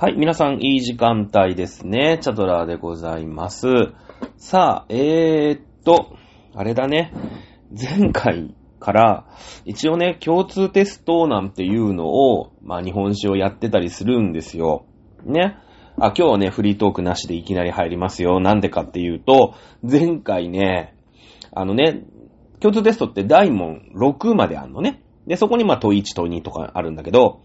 はい、皆さん、いい時間帯ですね。チャドラーでございます。さあ、えーっと、あれだね。前回から、一応ね、共通テストなんていうのを、まあ、日本史をやってたりするんですよ。ね。あ、今日はね、フリートークなしでいきなり入りますよ。なんでかっていうと、前回ね、あのね、共通テストって大問6まであんのね。で、そこにまあ問1、問2とかあるんだけど、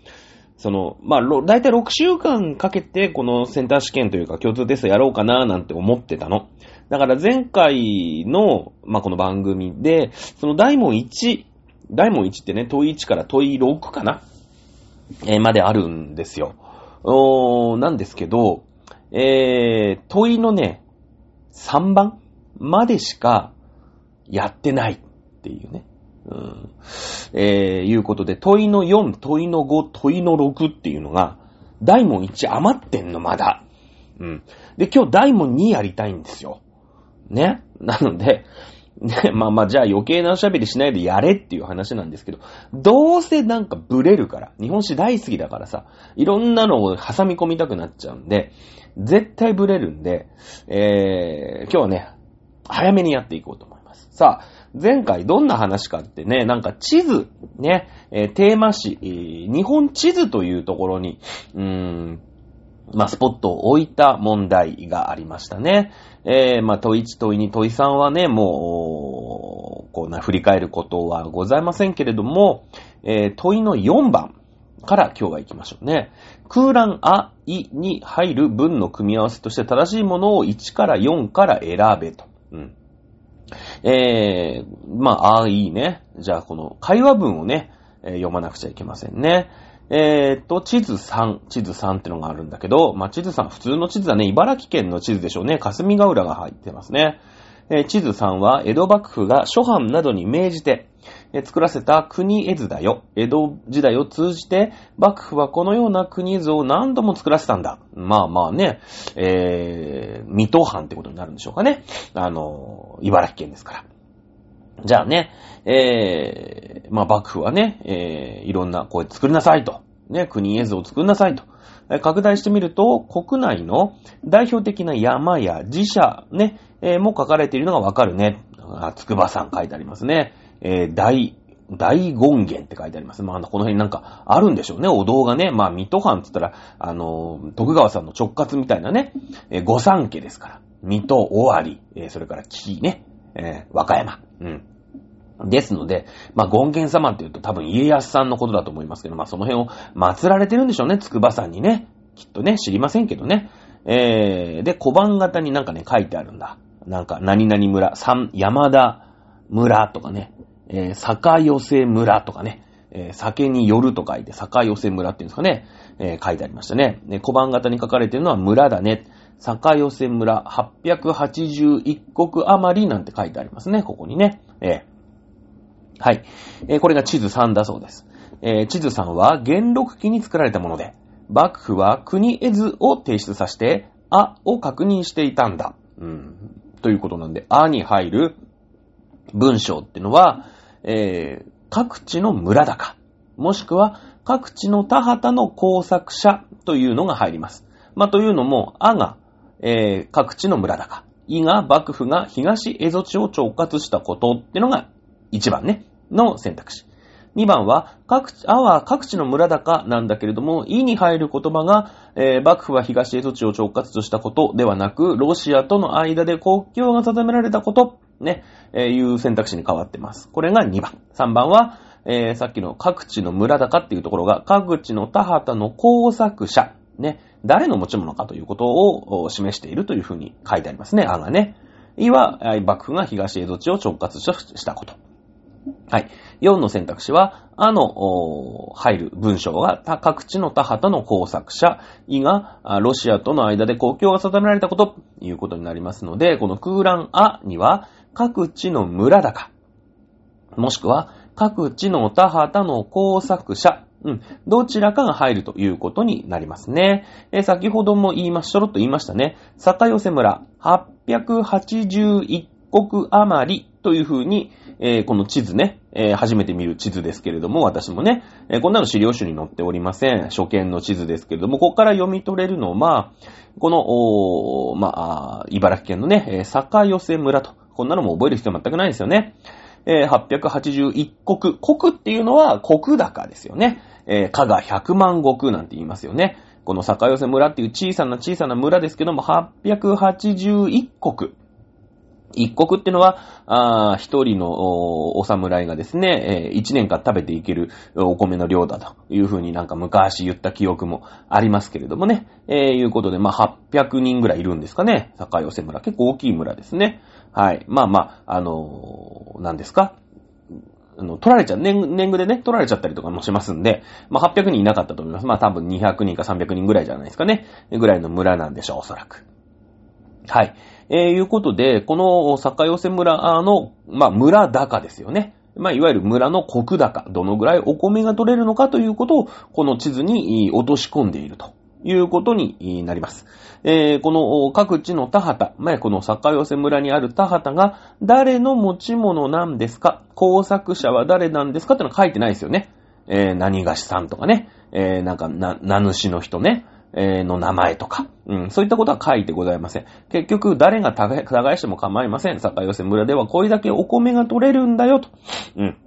その、まあ、ろだいたい6週間かけてこのセンター試験というか共通テストやろうかななんて思ってたの。だから前回の、まあ、この番組で、その大問1、大問1ってね、問1から問6かな？えーまであるんですよ。おーなんですけど、えー、問いのね、3番までしかやってないっていうね。うん。えー、いうことで、問いの4、問いの5、問いの6っていうのが、大問1余ってんの、まだ。うん。で、今日大問2やりたいんですよ。ね。なので、ね、まあまあ、じゃあ余計なおしゃべりしないでやれっていう話なんですけど、どうせなんかブレるから、日本史大好きだからさ、いろんなのを挟み込みたくなっちゃうんで、絶対ブレるんで、えー、今日はね、早めにやっていこうと思います。さあ、前回どんな話かってね、なんか地図、ね、えーテーマ誌、えー日本地図というところに、うーん、まあ、スポットを置いた問題がありましたね。えー、まあ、問1、問2、問3はね、もう、こうな、振り返ることはございませんけれども、えー、問いの4番から今日は行きましょうね。空欄あ、いに入る文の組み合わせとして正しいものを1から4から選べと。うん。えー、まあ、ああ、いいね。じゃあ、この会話文をね、えー読まなくちゃいけませんね。えーっと、地図3、地図3ってのがあるんだけど、まあ、地図3、普通の地図はね。茨城県の地図でしょうね。霞ヶ浦が入ってますね。え地図3は、江戸幕府が諸藩などに命じて、え作らせた国絵図だよ。江戸時代を通じて、幕府はこのような国図を何度も作らせたんだ。まあまあね、えー、水戸藩ってことになるんでしょうかね。あの、茨城県ですから。じゃあね、えー、まあ幕府はね、えー、いろんな、こう作りなさいと。ね、国絵図を作りなさいと。拡大してみると、国内の代表的な山や寺社ね、えーも書かれているのがわかるね。あ、筑波山書いてありますね。えー大、大権現って書いてあります。まあ、この辺なんかあるんでしょうね、お堂がね。まあ、水戸藩って言ったら、あの、徳川さんの直轄みたいなね、えー御三家ですから。水戸、尾張、えーそれから紀伊ね、え和歌山。うん。ですので、まあ、権現様って言うと多分家康さんのことだと思いますけど、まあ、その辺を祀られてるんでしょうね、筑波山にね。きっとね、知りませんけどね。えー、で、小判型になんかね、書いてあるんだ。なんか、何々村、三、山田村とかね、えー、坂寄せ村とかね、えー酒によると書いて、坂寄せ村っていうんですかね、えー書いてありましたね。ね小判型に書かれてるのは村だね。坂寄せ村881国余りなんて書いてありますね、ここにね。えーはい。えーこれが地図3だそうです。えー地図3は元禄期に作られたもので、幕府は国絵図を提出させて、あを確認していたんだ。うん。ということなんで、あに入る文章ってのは、えー各地の村高、もしくは各地の田畑の工作者というのが入ります。まあ、というのも、あが、えー各地の村高、いが幕府が東蝦夷地を直轄したことってのが1番ね、の選択肢。2番は、各地、あは各地の村高なんだけれども、いに入る言葉が、えー幕府は東蝦夷地を直轄としたことではなく、ロシアとの間で国境が定められたこと、ね、えーいう選択肢に変わってます。これが2番。3番は、えーさっきの各地の村高っていうところが、各地の田畑の工作者、ね、誰の持ち物かということを示しているというふうに書いてありますね、あがね。いは、え幕府が東蝦夷地を直轄したこと。はい。4の選択肢は、あの、入る文章が、た各地の田畑の工作者、いが、ロシアとの間で国境が定められたこと、いうことになりますので、この空欄あには、各地の村高、もしくは、各地の田畑の工作者、うん、どちらかが入るということになりますね。え先ほども言いまし、ちょろっと言いましたね。坂寄村、881国余りというふうに、えー、この地図ね、えー、初めて見る地図ですけれども、私もね、えー、こんなの資料集に載っておりません。初見の地図ですけれども、ここから読み取れるのは、この、おまあ、茨城県のね、え坂寄せ村と。こんなのも覚える必要全くないですよね。え、881国。国っていうのは国高ですよね。え、加賀100万石なんて言いますよね。この坂寄せ村っていう小さな小さな村ですけども、881国。一国ってのは、一人のお侍がですね、えー、一年間食べていけるお米の量だというふうになんか昔言った記憶もありますけれどもね。えー、いうことで、まあ、800人ぐらいいるんですかね。坂寄村。結構大きい村ですね。はい。まあまあ、あのー、何ですかあの、取られちゃう、年、年貢でね、取られちゃったりとかもしますんで、まあ、800人いなかったと思います。まあ、多分200人か300人ぐらいじゃないですかね。ぐらいの村なんでしょう、おそらく。はい。えー、いうことで、この坂寄せ村の、まあ、村高ですよね。まあ、いわゆる村の国高、どのぐらいお米が取れるのかということを、この地図に落とし込んでいるということになります。えー、この各地の田畑、まあ、この坂寄せ村にある田畑が誰の持ち物なんですか？工作者は誰なんですか？ってのは書いてないですよね。えー、何がしさんとかね。えー、なんか、な、名主の人ね。え、の名前とか、うん、そういったことは書いてございません。結局、誰が耕しても構いません。坂寄村ではこれだけお米が取れるんだよ、と、うん、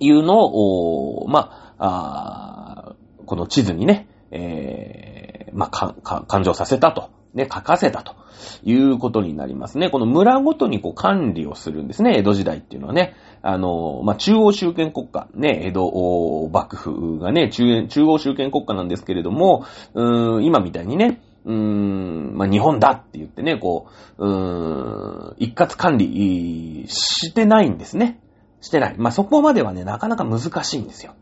いうのを、まあ、あこの地図にね、えー、まあ、か、か、感情させたと。ね、書かせたということになりますね。この村ごとにこう管理をするんですね、江戸時代っていうのはね。あの、まあ、中央集権国家、ね、江戸幕府がね、中中央集権国家なんですけれども、うーん、今みたいにね、うーん、まあ、日本だって言ってね、こう、うーん、一括管理してないんですね。してない。まあ、そこまではね、なかなか難しいんですよ。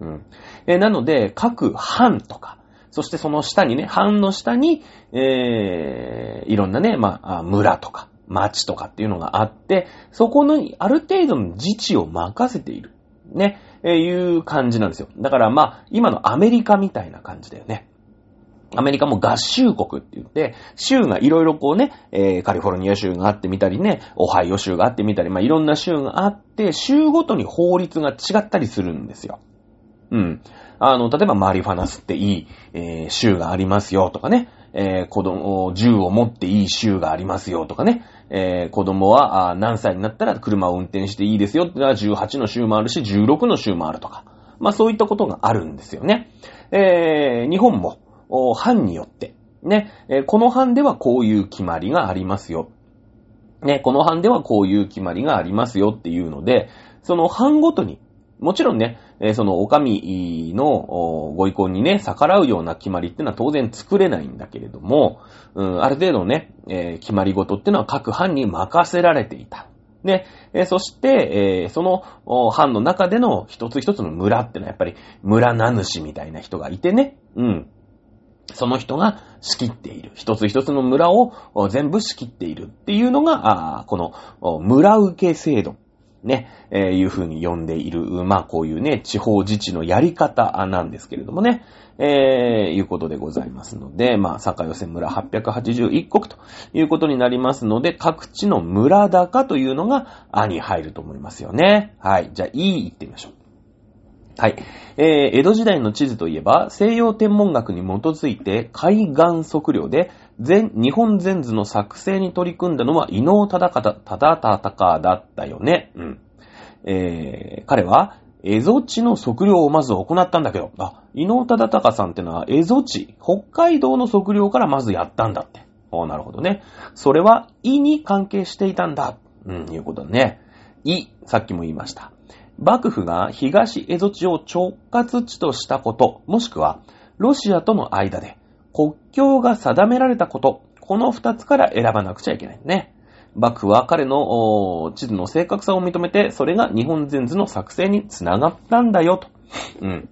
うん。えなので、各藩とか、そしてその下にね、藩の下に、えー、いろんなね、まあ、村とか、町とかっていうのがあって、そこのある程度の自治を任せている。ね、えー、いう感じなんですよ。だからまあ、今のアメリカみたいな感じだよね。アメリカも合衆国って言って、州がいろいろこうね、えー、カリフォルニア州があってみたりね、オハイオ州があってみたり、まあいろんな州があって、州ごとに法律が違ったりするんですよ。うん。あの、例えばマリファナスっていい、えー、州がありますよとかね、えー、子供、銃を持っていい州がありますよとかね、えー、子供は何歳になったら車を運転していいですよってのは18の州もあるし、16の州もあるとか。まあそういったことがあるんですよね。えー、日本も、藩によって、ね、えー、この藩ではこういう決まりがありますよ。ね、この藩ではこういう決まりがありますよっていうので、その藩ごとにもちろんね、えー、その、お上のご意向にね、逆らうような決まりってのは当然作れないんだけれども、うん、ある程度ね、えー、決まりごとってのは各藩に任せられていた。で、えー、そして、えー、その藩の中での一つ一つの村ってのはやっぱり村名主みたいな人がいてね、うん。その人が仕切っている。一つ一つの村を全部仕切っているっていうのが、この村受け制度ね、えー、いう風に呼んでいる、まあこういうね、地方自治のやり方なんですけれどもね、えー、いうことでございますので、まあ、坂寄せ村881国ということになりますので、各地の村高というのが、あに入ると思いますよね。はい。じゃあ、いい行ってみましょう。はい。えー、江戸時代の地図といえば、西洋天文学に基づいて海岸測量で、全、日本全図の作成に取り組んだのは伊能忠敬、忠だったよね。うん。えー、彼は、蝦夷地の測量をまず行ったんだけど、あ、伊能忠敬さんってのは蝦夷地、北海道の測量からまずやったんだって。あなるほどね。それは、意に関係していたんだ。うん、いうことだね。意、さっきも言いました。幕府が東蝦夷地を直轄地としたこと、もしくは、ロシアとの間で国境が定められたこと、この二つから選ばなくちゃいけないね。幕府は彼の地図の正確さを認めて、それが日本全図の作成につながったんだよ、と。うん。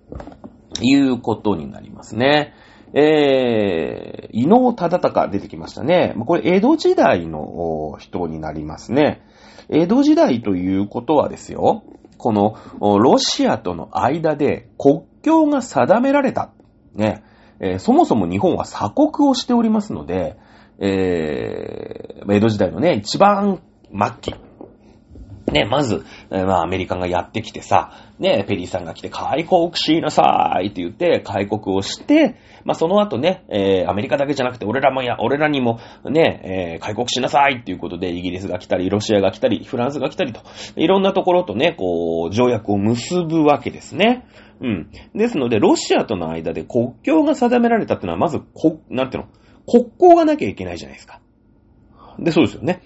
いうことになりますね。えー、伊能忠敬出てきましたね。これ、江戸時代の人になりますね。江戸時代ということはですよ。この、ロシアとの間で国境が定められた。ね。えー、そもそも日本は鎖国をしておりますので、えー、江戸時代のね、一番末期ね、まず、えーまあ、アメリカがやってきてさ、ね、ペリーさんが来て、開国しなさいって言って、開国をして、まあ、その後ね、えー、アメリカだけじゃなくて、俺らもや、俺らにも、ね、えー、開国しなさいっていうことで、イギリスが来たり、ロシアが来たり、フランスが来たりと、いろんなところとね、こう、条約を結ぶわけですね。うん。ですので、ロシアとの間で国境が定められたってのは、まず、こ、なんていうの、国交がなきゃいけないじゃないですか。で、そうですよね。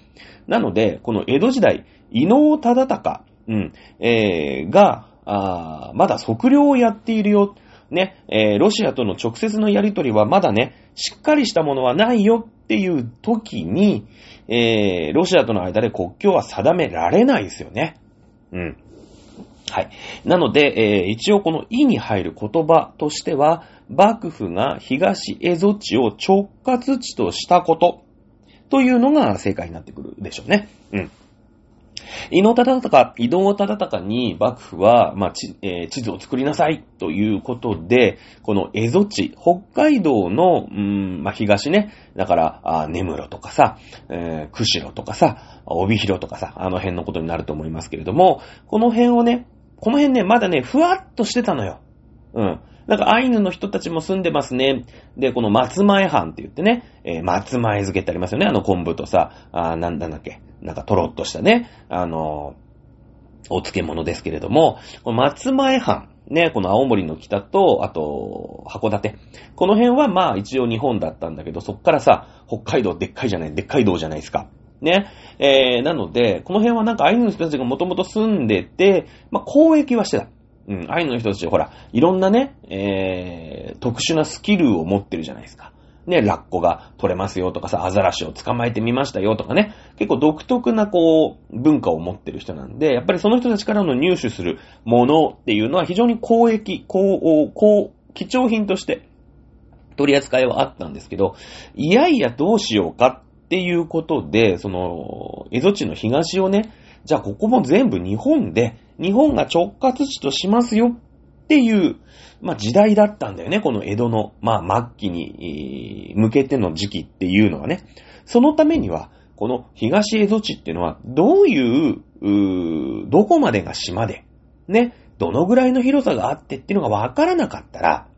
なので、この江戸時代、伊能忠敬、うん、えー、が、あまだ測量をやっているよ。ね、えー、ロシアとの直接のやりとりはまだね、しっかりしたものはないよっていう時に、えー、ロシアとの間で国境は定められないですよね。うん。はい。なので、えー、一応この意に入る言葉としては、幕府が東蝦夷地を直轄地としたことというのが正解になってくるでしょうね。うん。伊能忠敬、伊能忠敬に幕府は、まあちえー、地図を作りなさいということで、この蝦夷地、北海道の、うん、まあ、東ね、だから、あ根室とかさ、えー、釧路とかさ、帯広とかさ、あの辺のことになると思いますけれども、この辺をね、この辺ね、まだね、ふわっとしてたのよ。うん。なんかアイヌの人たちも住んでますね。で、この松前藩って言ってね、えー、松前漬けってありますよね。あの昆布とさ、あなんだっけ、なんかとろっとしたね、あのー、お漬物ですけれども、この松前藩、ね、この青森の北と、あと、函館。この辺はまあ一応日本だったんだけど、そっからさ、北海道でっかいじゃない、でっかい道じゃないですか。ね。えー、なので、この辺はなんかアイヌの人たちがもともと住んでて、まあ交易はしてた。うん、アイヌの人たち、ほら、いろんなね、えー、特殊なスキルを持ってるじゃないですか。ね、ラッコが取れますよとかさ、アザラシを捕まえてみましたよとかね、結構独特なこう、文化を持ってる人なんで、やっぱりその人たちからの入手するものっていうのは非常に公益、公、公、貴重品として取り扱いはあったんですけど、いやいやどうしようかっていうことで、その、蝦夷地の東をね、じゃあここも全部日本で、日本が直轄地としますよっていう、まあ時代だったんだよね、この江戸の、まあ末期に向けての時期っていうのはね。そのためには、この東蝦夷地っていうのは、どういう、うどこまでが島で、ね、どのぐらいの広さがあってっていうのがわからなかったら、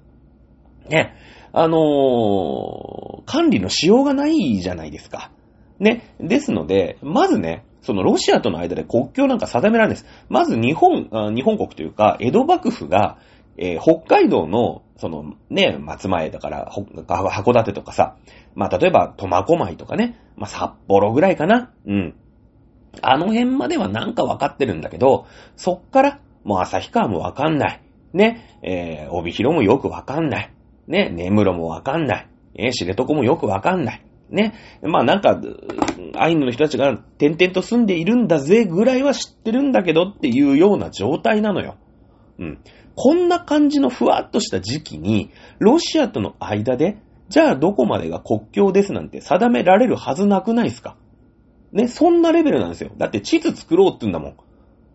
ね、あのー、管理のしようがないじゃないですか。ね。ですので、まずね、そのロシアとの間で国境なんか定められないです。まず日本、日本国というか、江戸幕府が、えー、北海道の、そのね、松前だから、函館とかさ、まあ例えば苫小牧とかね、まあ札幌ぐらいかな。うん。あの辺まではなんかわかってるんだけど、そっから、もう旭川もわかんない。ね、えー、帯広もよくわかんない。ね、根室もわかんない。え、知床もよくわかんない。ね。まあなんか、アイヌの人たちが点々と住んでいるんだぜぐらいは知ってるんだけどっていうような状態なのよ。うん。こんな感じのふわっとした時期に、ロシアとの間で、じゃあどこまでが国境ですなんて定められるはずなくないですか？ね、そんなレベルなんですよ。だって地図作ろうって言うんだもん。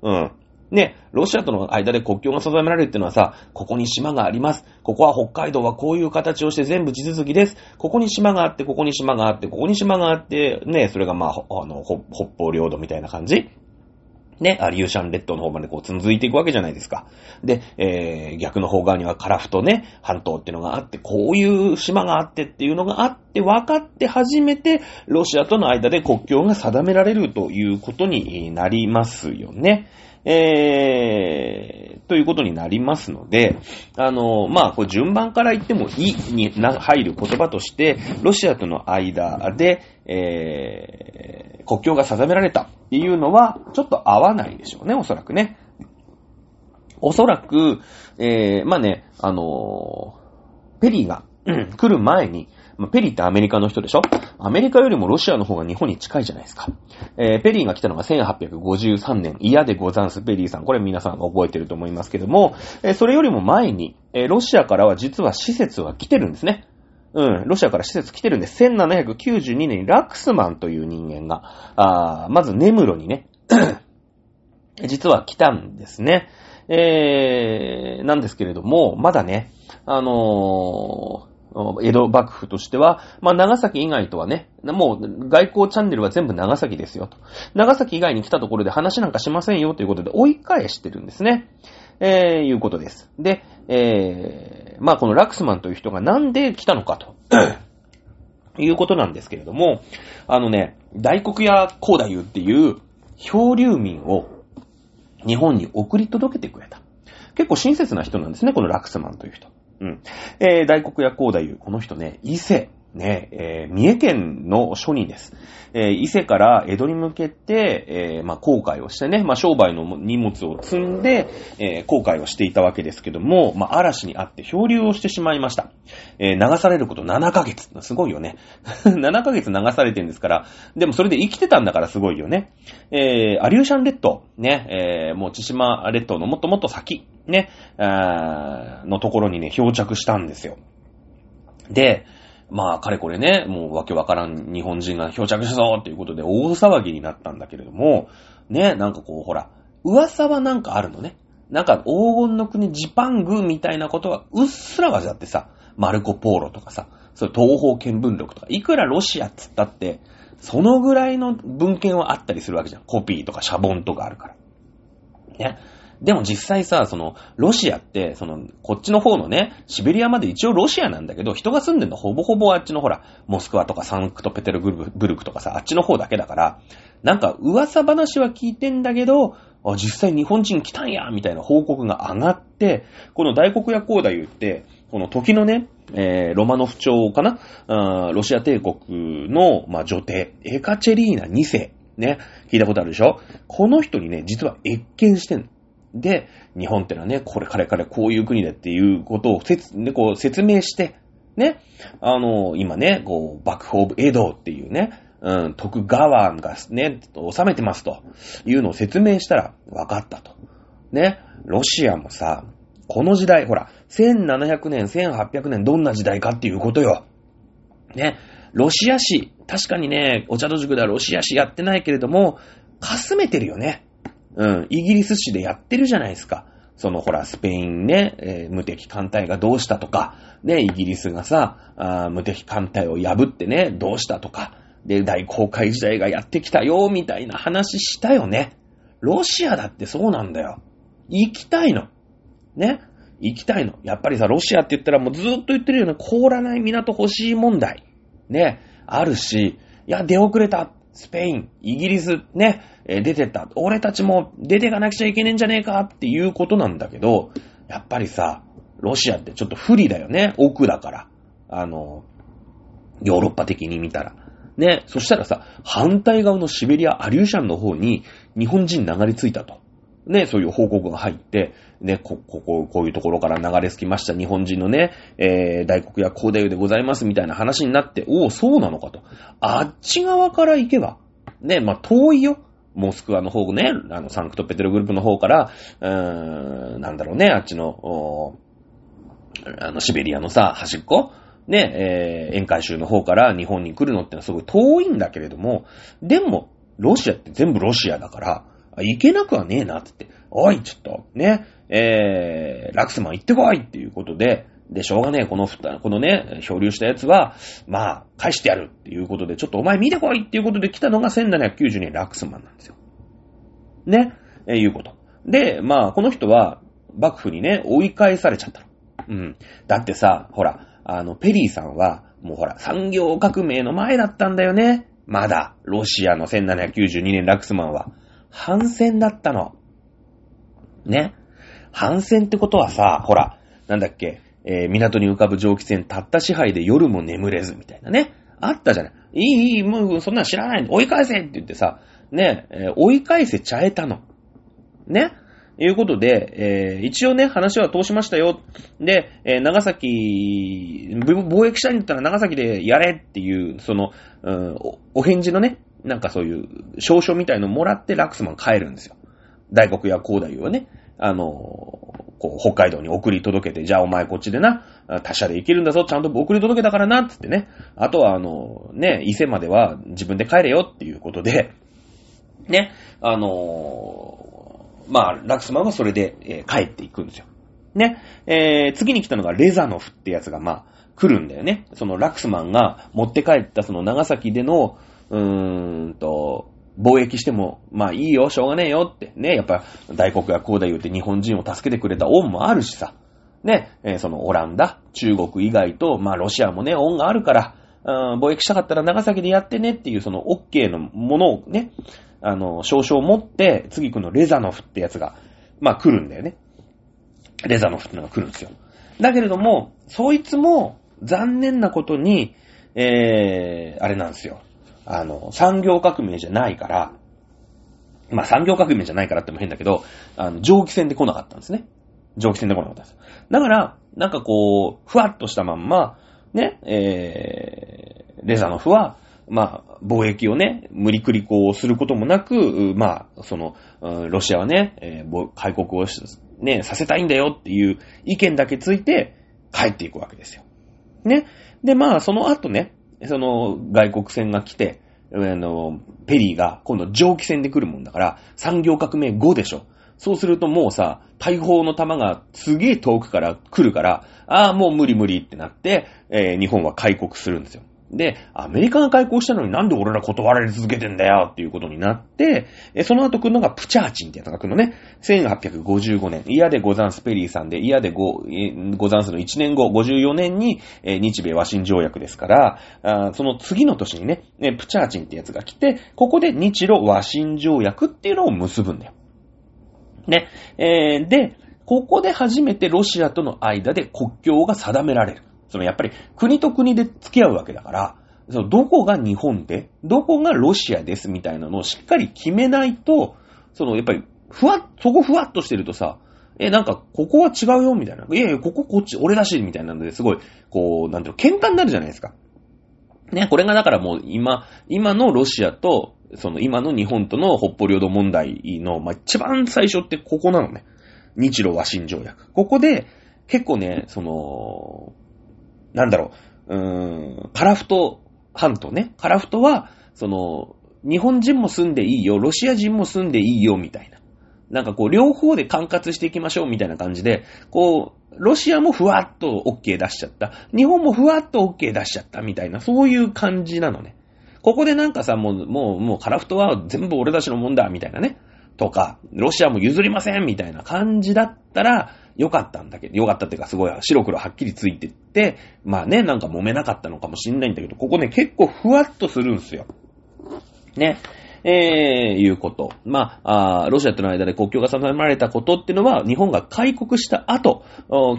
うん。ね、ロシアとの間で国境が定められるっていうのはさ、ここに島があります。ここは北海道はこういう形をして全部地続きです。ここに島があって、ここに島があって、ここに島があって、ね、それがまあ、あの、北方領土みたいな感じね、アリューシャン列島の方までこう続いていくわけじゃないですか。で、えー、逆の方側にはカラフトね、半島っていうのがあって、こういう島があってっていうのがあって、分かって初めて、ロシアとの間で国境が定められるということになりますよね。えー、ということになりますので、あの、まあ、これ順番から言ってもいに入る言葉として、ロシアとの間で、えー、国境が定められたっていうのは、ちょっと合わないでしょうね、おそらくね。おそらく、えー、まあね、あの、ペリーが、来る前に、まあ、ペリーってアメリカの人でしょ？アメリカよりもロシアの方が日本に近いじゃないですか。えー、ペリーが来たのが1853年、嫌でござんす、ペリーさん。これ皆さんが覚えてると思いますけども、えー、それよりも前に、えー、ロシアからは実は施設は来てるんですね。うん、ロシアから施設来てるんで、1792年にラクスマンという人間が、あまずネムロにね、実は来たんですね。えー、なんですけれども、まだね、あのー、の、江戸幕府としては、まあ、長崎以外とはね、もう外交チャンネルは全部長崎ですよと。長崎以外に来たところで話なんかしませんよということで追い返してるんですね。えー、いうことです。で、えー、まあ、このラクスマンという人がなんで来たのかと。いうことなんですけれども、あのね、大黒屋高太夫っていう漂流民を日本に送り届けてくれた。結構親切な人なんですね、このラクスマンという人。うん。えー、大黒屋光太夫、この人ね、伊勢ね、えー、三重県の庶人です。えー、伊勢から江戸に向けて、えー、まあ、航海をしてね、まあ、商売の荷物を積んで、えー、航海をしていたわけですけども、まあ、嵐にあって漂流をしてしまいました。え、流されること7ヶ月。すごいよね。7ヶ月流されてるんですから、でもそれで生きてたんだからすごいよね。え、アリューシャン列島、ね、え、もう千島列島のもっともっと先、ね、あのところにね、漂着したんですよ。で、まあ、かれこれね、もうわけわからん日本人が漂着したぞっていうことで大騒ぎになったんだけれども、ね、なんかこう、ほら、噂はなんかあるのね。なんか黄金の国ジパングみたいなことはうっすらわじゃってさ、マルコ・ポーロとかさ、そう東方見聞録とか、いくらロシアっつったって、そのぐらいの文献はあったりするわけじゃん。コピーとかシャボンとかあるから。ね。でも実際さ、その、ロシアって、その、こっちの方のね、シベリアまで一応ロシアなんだけど、人が住んでるのほぼほぼあっちのほら、モスクワとかサンクトペテルブルクとかさ、あっちの方だけだから、なんか噂話は聞いてんだけど、あ、実際日本人来たんやみたいな報告が上がって、この大黒屋公太夫って、この時のね、えー、ロマノフ朝かな？あロシア帝国の、まあ、女帝、エカチェリーナ2世。ね、聞いたことあるでしょ？この人にね、実は越見してんの。で、日本ってのはね、これからからこういう国だっていうことを説、ね、こう説明して、ね、あの、今ね、こう、幕府オブエドっていうね、うん、徳川がね、治めてますというのを説明したら分かったと。ね、ロシアもさ、この時代、ほら、1700年、1800年どんな時代かっていうことよ。ね、ロシア史、確かにね、お茶戸塾ではロシア史やってないけれども、かすめてるよね。うん、イギリス紙でやってるじゃないですか。そのほら、スペインね、えー、無敵艦隊がどうしたとか、ね、イギリスがさ、あ無敵艦隊を破ってね、どうしたとか、で、大航海時代がやってきたよ、みたいな話したよね。ロシアだってそうなんだよ。行きたいの。ね。行きたいの。やっぱりさ、ロシアって言ったらもうずっと言ってるよね。凍らない港欲しい問題。ね。あるし、いや、出遅れた。スペイン、イギリス、ね、出てった。俺たちも出てかなくちゃいけねえんじゃねえかっていうことなんだけど、やっぱりさ、ロシアってちょっと不利だよね。奥だから。あの、ヨーロッパ的に見たら。ね、そしたらさ、反対側のシベリア、アリューシャンの方に日本人流れ着いたと。ね、そういう報告が入って、ね、こ、ここ、こういうところから流れ着きました日本人のね、えー、大黒や高大でございますみたいな話になって、おお、そうなのかと。あっち側から行けば、ね、まあ、遠いよ。モスクワの方ね、あの、サンクトペテルグループの方から、うーん、なんだろうね、あっちの、あの、シベリアのさ、端っこね、えー、沿海州の方から日本に来るのってのはすごい遠いんだけれども、でも、ロシアって全部ロシアだから、行けなくはねえなって言って、おい、ちょっと、ね、えー、ラクスマン行ってこいっていうことで、で、しょうがねえ、このふた、このね、漂流したやつは、まあ、返してやるっていうことで、ちょっとお前見てこいっていうことで来たのが1790年ラクスマンなんですよ。ね、えー、いうこと。で、まあ、この人は、幕府にね、追い返されちゃったの。うん。だってさ、ほら、あの、ペリーさんは、もうほら、産業革命の前だったんだよね。まだ、ロシアの1792年ラクスマンは。反戦だったの。ね。反戦ってことはさ、ほら、なんだっけ、えー、港に浮かぶ蒸気船たった支配で夜も眠れずみたいなね。あったじゃない。いい、いい、もうそんなん知らない。追い返せって言ってさ、ね、えー、追い返せちゃえたの。ね。いうことで、えー、一応ね、話は通しましたよ。で、えー、長崎、貿易したいんだったら長崎でやれっていう、その、うん、お返事のね、なんかそういう証書みたいのもらってラクスマン帰るんですよ。大黒や高大はね、あの、こう、北海道に送り届けて、じゃあお前こっちでな、他社で行けるんだぞ、ちゃんと送り届けたからな、つってね。あとはあの、ね、伊勢までは自分で帰れよっていうことで、ね、あのまあ、ラクスマンはそれで、えー、帰っていくんですよ。ね、えー、次に来たのがレザノフってやつが、まあ、来るんだよね。そのラクスマンが持って帰ったその長崎での、うーんと、貿易しても、まあいいよ、しょうがねえよって。ね、やっぱ大国がこうだ言うて日本人を助けてくれた恩もあるしさ。ね、えー、そのオランダ、中国以外と、まあロシアもね、恩があるから、うん、貿易したかったら長崎でやってねっていうその OK のものをね、あの、少々持って、次このレザノフってやつが、まあ来るんだよね。レザノフってのが来るんですよ。だけれども、そいつも残念なことに、えー、あれなんですよ。あの、産業革命じゃないから、まあ産業革命じゃないからっても変だけど、あの、蒸気船で来なかったんですね。蒸気船で来なかったんです。だから、なんかこう、ふわっとしたまんま、ね、えー、レザノフは、まあ、貿易をね、無理くりこうすることもなく、まあ、その、ロシアはね、えー、開国をね、させたいんだよっていう意見だけついて帰っていくわけですよ。ね。で、まあ、その後ね、その外国船が来て、あの、ペリーが今度蒸気船で来るもんだから、産業革命後でしょ。そうするともうさ、大砲の弾がすげえ遠くから来るから、ああ、もう無理無理ってなって、えー、日本は開国するんですよ。で、アメリカが開国したのになんで俺ら断られ続けてんだよっていうことになって、その後来るのがプチャーチンってやつが来るのね。1855年、イヤでゴザンスペリーさんで、イヤでゴゴザンスの1年後、54年に、日米和親条約ですから、その次の年にね、プチャーチンってやつが来て、ここで日露和親条約っていうのを結ぶんだよ。ね。えー、で、ここで初めてロシアとの間で国境が定められる。そのやっぱり国と国で付き合うわけだから、そのどこが日本で、どこがロシアですみたいなのをしっかり決めないと、そのやっぱり、ふわっ、そこふわっとしてるとさ、え、なんか、ここは違うよみたいな。いやいや、こここっち、俺だしい、みたいなのですごい、こう、なんていうの、喧嘩になるじゃないですか。ね、これがだからもう今、今のロシアと、その今の日本との北方領土問題の、まあ、一番最初ってここなのね。日露和親条約。ここで、結構ね、その、なんだろう、うーん、カラフト半島ね。カラフトは、その、日本人も住んでいいよ、ロシア人も住んでいいよ、みたいな。なんかこう、両方で管轄していきましょう、みたいな感じで、こう、ロシアもふわっと OK 出しちゃった。日本もふわっと OK 出しちゃった、みたいな、そういう感じなのね。ここでなんかさ、もう、もう、もう、カラフトは全部俺たちのもんだ、みたいなね。とか、ロシアも譲りません、みたいな感じだったら、良かったんだけど、良かったっていうかすごい白黒はっきりついてって、まあね、なんか揉めなかったのかもしんないんだけど、ここね、結構ふわっとするんすよ。ね。えー、いうこと。まあ、あロシアとの間で国境が定められたことっていうのは、日本が開国した後、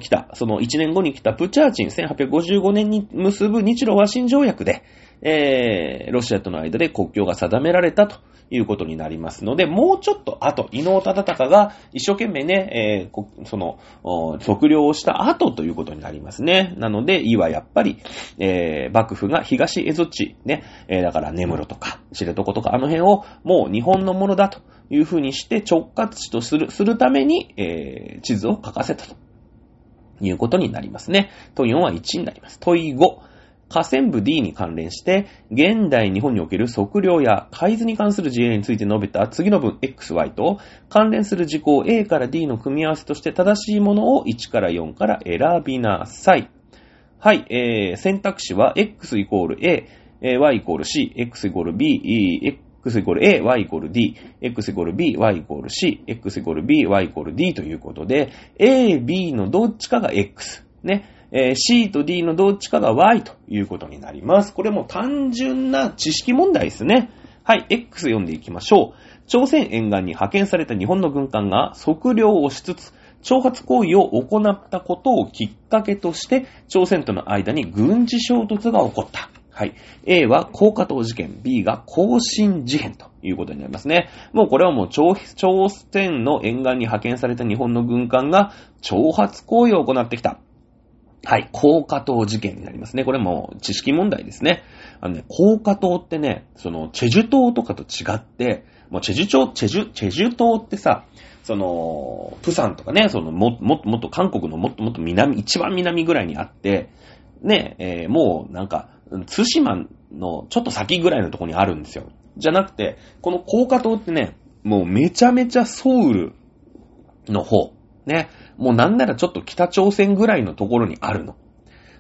来た、その1年後に来たプチャーチン1855年に結ぶ日露和親条約で、えー、ロシアとの間で国境が定められたということになりますので、もうちょっと後、伊能忠敬が一生懸命ね、えー、その、測量をした後ということになりますね。なので、いはやっぱり、えー、幕府が東蝦夷地、ね、えー、だから根室とか、知床とか、あの辺をもう日本のものだというふうにして直轄地とする、するために、えー、地図を書かせたということになりますね。問4は1になります。問5。河川部 D に関連して、現代日本における測量や海図に関する事例について述べた次の文 XY と、関連する事項 A から D の組み合わせとして正しいものを1から4から選びなさい。はい、えー、選択肢は X イコール A、Y イコール C、X イコール B、X イコール A、Y イコール D、X イコール B、Y イコール C、X イコール B、Y イコール D ということで、A、B のどっちかが X。ね。えー、C と D のどっちかが Y ということになります。これも単純な知識問題ですね。はい、X 読んでいきましょう。朝鮮沿岸に派遣された日本の軍艦が測量をしつつ、挑発行為を行ったことをきっかけとして、朝鮮との間に軍事衝突が起こった。はい。A は高架島事件、B が更新事変ということになりますね。もうこれはもう朝鮮の沿岸に派遣された日本の軍艦が挑発行為を行ってきた。はい、高架島事件になりますね。これも知識問題ですね。あのね、高架島ってね、その、チェジュ島とかと違って、もうチェジュ島、チェジュ、チェジュ島ってさ、その、プサンとかね、その、も、もっともっと韓国のもっともっと南、一番南ぐらいにあって、ね、えー、もうなんか、津島のちょっと先ぐらいのとこにあるんですよ。じゃなくて、この高架島ってね、もうめちゃめちゃソウルの方、ね、もうなんならちょっと北朝鮮ぐらいのところにあるの。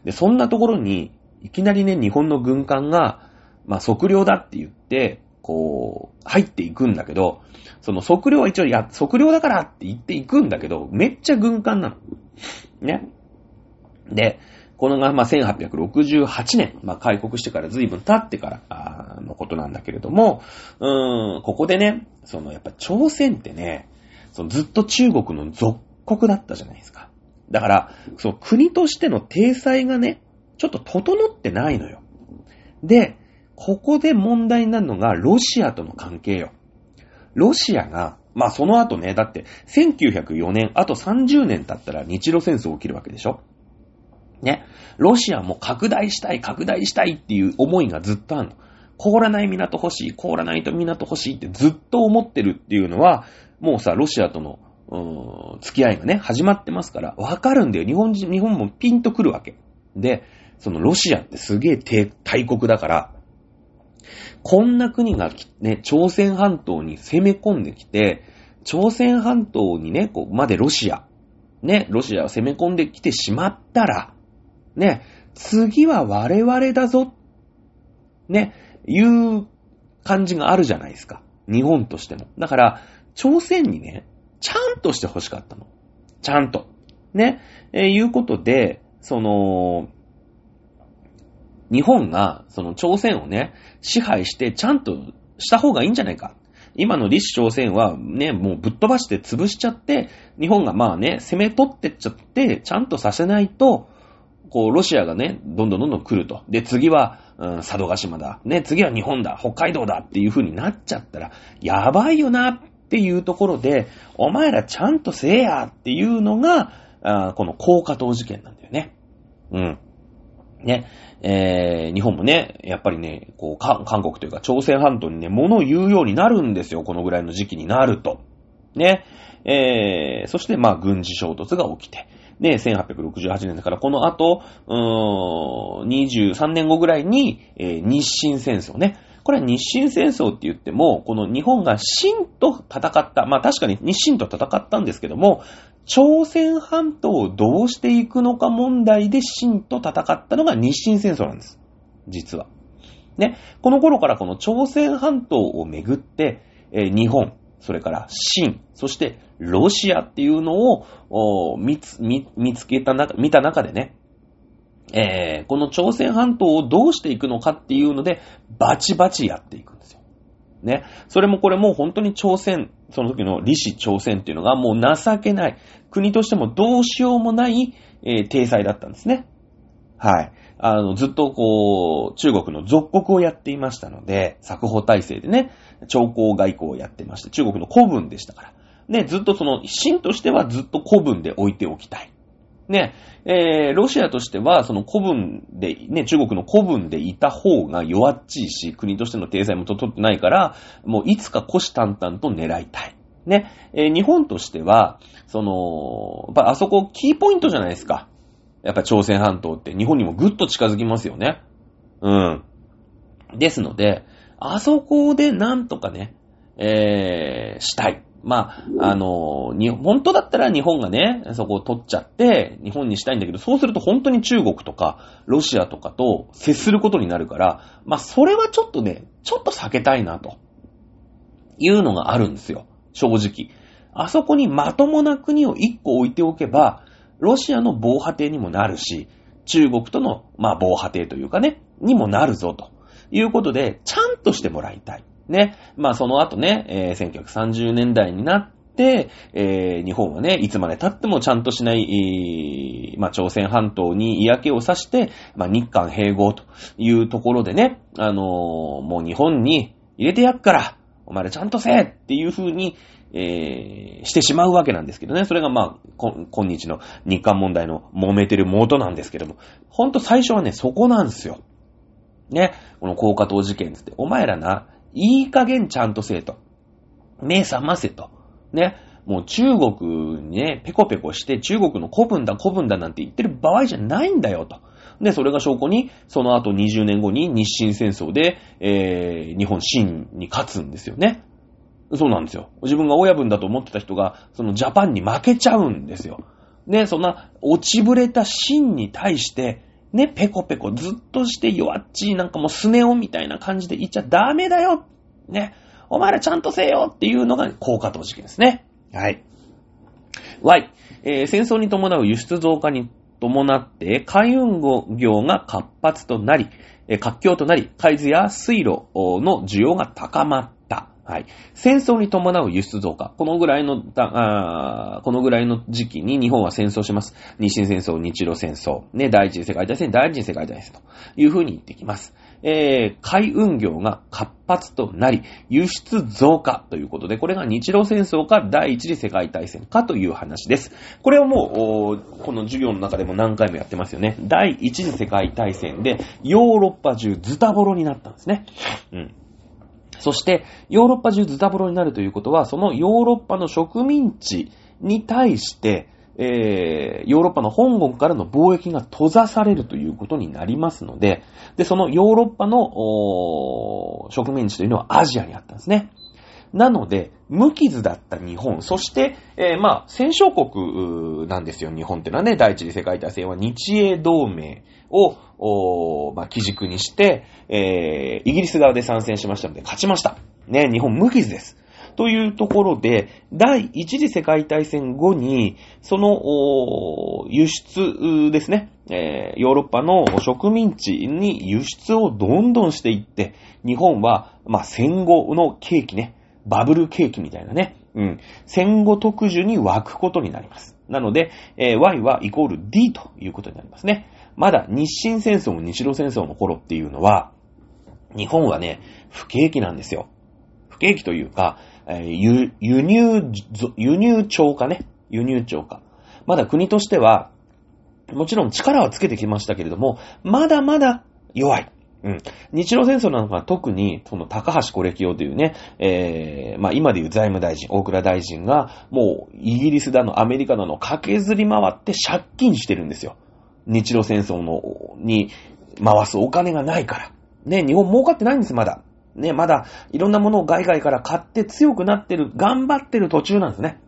で、そんなところに、いきなりね、日本の軍艦が、まあ、測量だって言って、こう、入っていくんだけど、その測量は一応いや、測量だからって言っていくんだけど、めっちゃ軍艦なの。ね。で、このが、まあ、1868年、まあ、開国してから随分経ってからのことなんだけれども、うーん、ここでね、その、やっぱ朝鮮ってね、そのずっと中国の属国だったじゃないですか。だから、その国としての体裁がね、ちょっと整ってないのよ。で、ここで問題になるのがロシアとの関係よ。ロシアが、まあその後ね、だって1904年、あと30年経ったら日露戦争起きるわけでしょね。ロシアも拡大したい、拡大したいっていう思いがずっとあるの。凍らない港欲しい、凍らないと港欲しいってずっと思ってるっていうのは、もうさ、ロシアとの、うーん、付き合いがね、始まってますから、わかるんだよ。日本人、日本もピンとくるわけ。で、そのロシアってすげえ大国だから、こんな国がね、朝鮮半島に攻め込んできて、朝鮮半島にね、こう、までロシア、ね、ロシアを攻め込んできてしまったら、ね、次は我々だぞ、ね、いう感じがあるじゃないですか。日本としても。だから、朝鮮にね、ちゃんとして欲しかったの。ちゃんと。ね、えー、いうことで、その、日本が、その朝鮮をね、支配してちゃんとした方がいいんじゃないか。今の立朝鮮はね、もうぶっ飛ばして潰しちゃって、日本がまあね、攻め取ってっちゃって、ちゃんとさせないと、こう、ロシアがね、どんどんどんどん来ると。で、次は、うん、佐渡島だ。ね、次は日本だ。北海道だっていう風になっちゃったら、やばいよなっっていうところで、お前らちゃんとせえやっていうのが、あこの高架島事件なんだよね。うん。ね、えー、日本もね、やっぱりね、こう、韓国というか朝鮮半島にね、物を言うようになるんですよ、このぐらいの時期になると。ね、えー、そしてまあ軍事衝突が起きて、で、1868年だから、この後、うーん、23年後ぐらいに、えー、日清戦争ね。これは日清戦争って言っても、この日本が清と戦った、まあ確かに日清と戦ったんですけども、朝鮮半島をどうしていくのか問題で清と戦ったのが日清戦争なんです。実は。ね。この頃からこの朝鮮半島をめぐって、えー、日本、それから清、そしてロシアっていうのを見つ見見つけた中、見た中でね、えー、この朝鮮半島をどうしていくのかっていうので、バチバチやっていくんですよ。ね。それもこれも本当に朝鮮、その時の李氏朝鮮っていうのがもう情けない、国としてもどうしようもない、えー、体裁だったんですね。はい。あの、ずっとこう、中国の属国をやっていましたので、作法体制でね、朝貢外交をやってまして、中国の古文でしたから。ね、ずっとその、秦としてはずっと古文で置いておきたい。ね、えー、ロシアとしては、その古文で、ね、中国の古文でいた方が弱っちいし、国としての体裁も整ってないから、もういつか虎視眈々と狙いたい。ね、えー、日本としては、その、あそこキーポイントじゃないですか。やっぱ朝鮮半島って日本にもぐっと近づきますよね。うん。ですので、あそこでなんとかね、えー、したい。まあ、あの、に、本当だったら日本がね、そこを取っちゃって、日本にしたいんだけど、そうすると本当に中国とか、ロシアとかと接することになるから、まあ、それはちょっとね、ちょっと避けたいな、というのがあるんですよ。正直。あそこにまともな国を一個置いておけば、ロシアの防波堤にもなるし、中国との、まあ、防波堤というかね、にもなるぞ、ということで、ちゃんとしてもらいたい。ね。まあ、その後ね、えー、1930年代になって、えー、日本はね、いつまで経ってもちゃんとしない、えー、まあ、朝鮮半島に嫌気をさして、まあ、日韓併合というところでね、あのー、もう日本に入れてやっから、お前らちゃんとせえっていう風に、えー、してしまうわけなんですけどね。それがまあ、今日の日韓問題の揉めてる元なんですけども、ほんと最初はね、そこなんですよ。ね、この高架島事件つって、お前らな、いい加減ちゃんとせえと。目覚ませと。ね、もう中国にね、ペコペコして中国の古文だ古文だなんて言ってる場合じゃないんだよと。で、それが証拠に、その後20年後に日清戦争で、えー、日本清に勝つんですよね。そうなんですよ。自分が親分だと思ってた人が、そのジャパンに負けちゃうんですよ。ね、そんな落ちぶれた真に対して、ね、ペコペコずっとして弱っちいなんかもうスネ夫みたいな感じで言っちゃダメだよね。お前らちゃんとせよっていうのが効果投事件ですね。はい。Y、えー、戦争に伴う輸出増加に伴って海運業が活発となり、えー、活況となり、海図や水路の需要が高まった。はい。戦争に伴う輸出増加。このぐらいの、あこのぐらいの時期に日本は戦争します。日清戦争、日露戦争、ね、第一次世界大戦、第二次世界大戦というふうに言ってきます。えー、海運業が活発となり、輸出増加ということで、これが日露戦争か第一次世界大戦かという話です。これはもう、この授業の中でも何回もやってますよね。第一次世界大戦でヨーロッパ中ズタボロになったんですね。うん。そして、ヨーロッパ中ズタボロになるということは、そのヨーロッパの植民地に対して、えー、ヨーロッパの本国からの貿易が閉ざされるということになりますので、で、そのヨーロッパの植民地というのはアジアにあったんですね。なので、無傷だった日本、そして、えー、まあ、戦勝国なんですよ、日本っていうのはね、第一次世界大戦は日英同盟を、まあ、基軸にして、えー、イギリス側で参戦しましたので、勝ちました。ね、日本無傷です。というところで、第一次世界大戦後に、その、輸出ですね、えー、ヨーロッパの植民地に輸出をどんどんしていって、日本は、まあ、戦後の景気ね、バブル景気みたいなね、うん、戦後特需に湧くことになります。なので、えー、Y はイコール D ということになりますね。まだ日清戦争も、日露戦争の頃っていうのは、日本はね、不景気なんですよ。不景気というか、えー、輸入、輸入超過ね。輸入超過。まだ国としては、もちろん力はつけてきましたけれども、まだまだ弱い。うん。日露戦争なんかは特に、その高橋コレキオというね、えー、まあ今でいう財務大臣、大倉大臣が、もうイギリスだの、アメリカだの、駆けずり回って借金してるんですよ。日露戦争の、に回すお金がないから。ね、日本儲かってないんです、まだ。ね、まだいろんなものを外外から買って強くなってる、頑張ってる途中なんですね。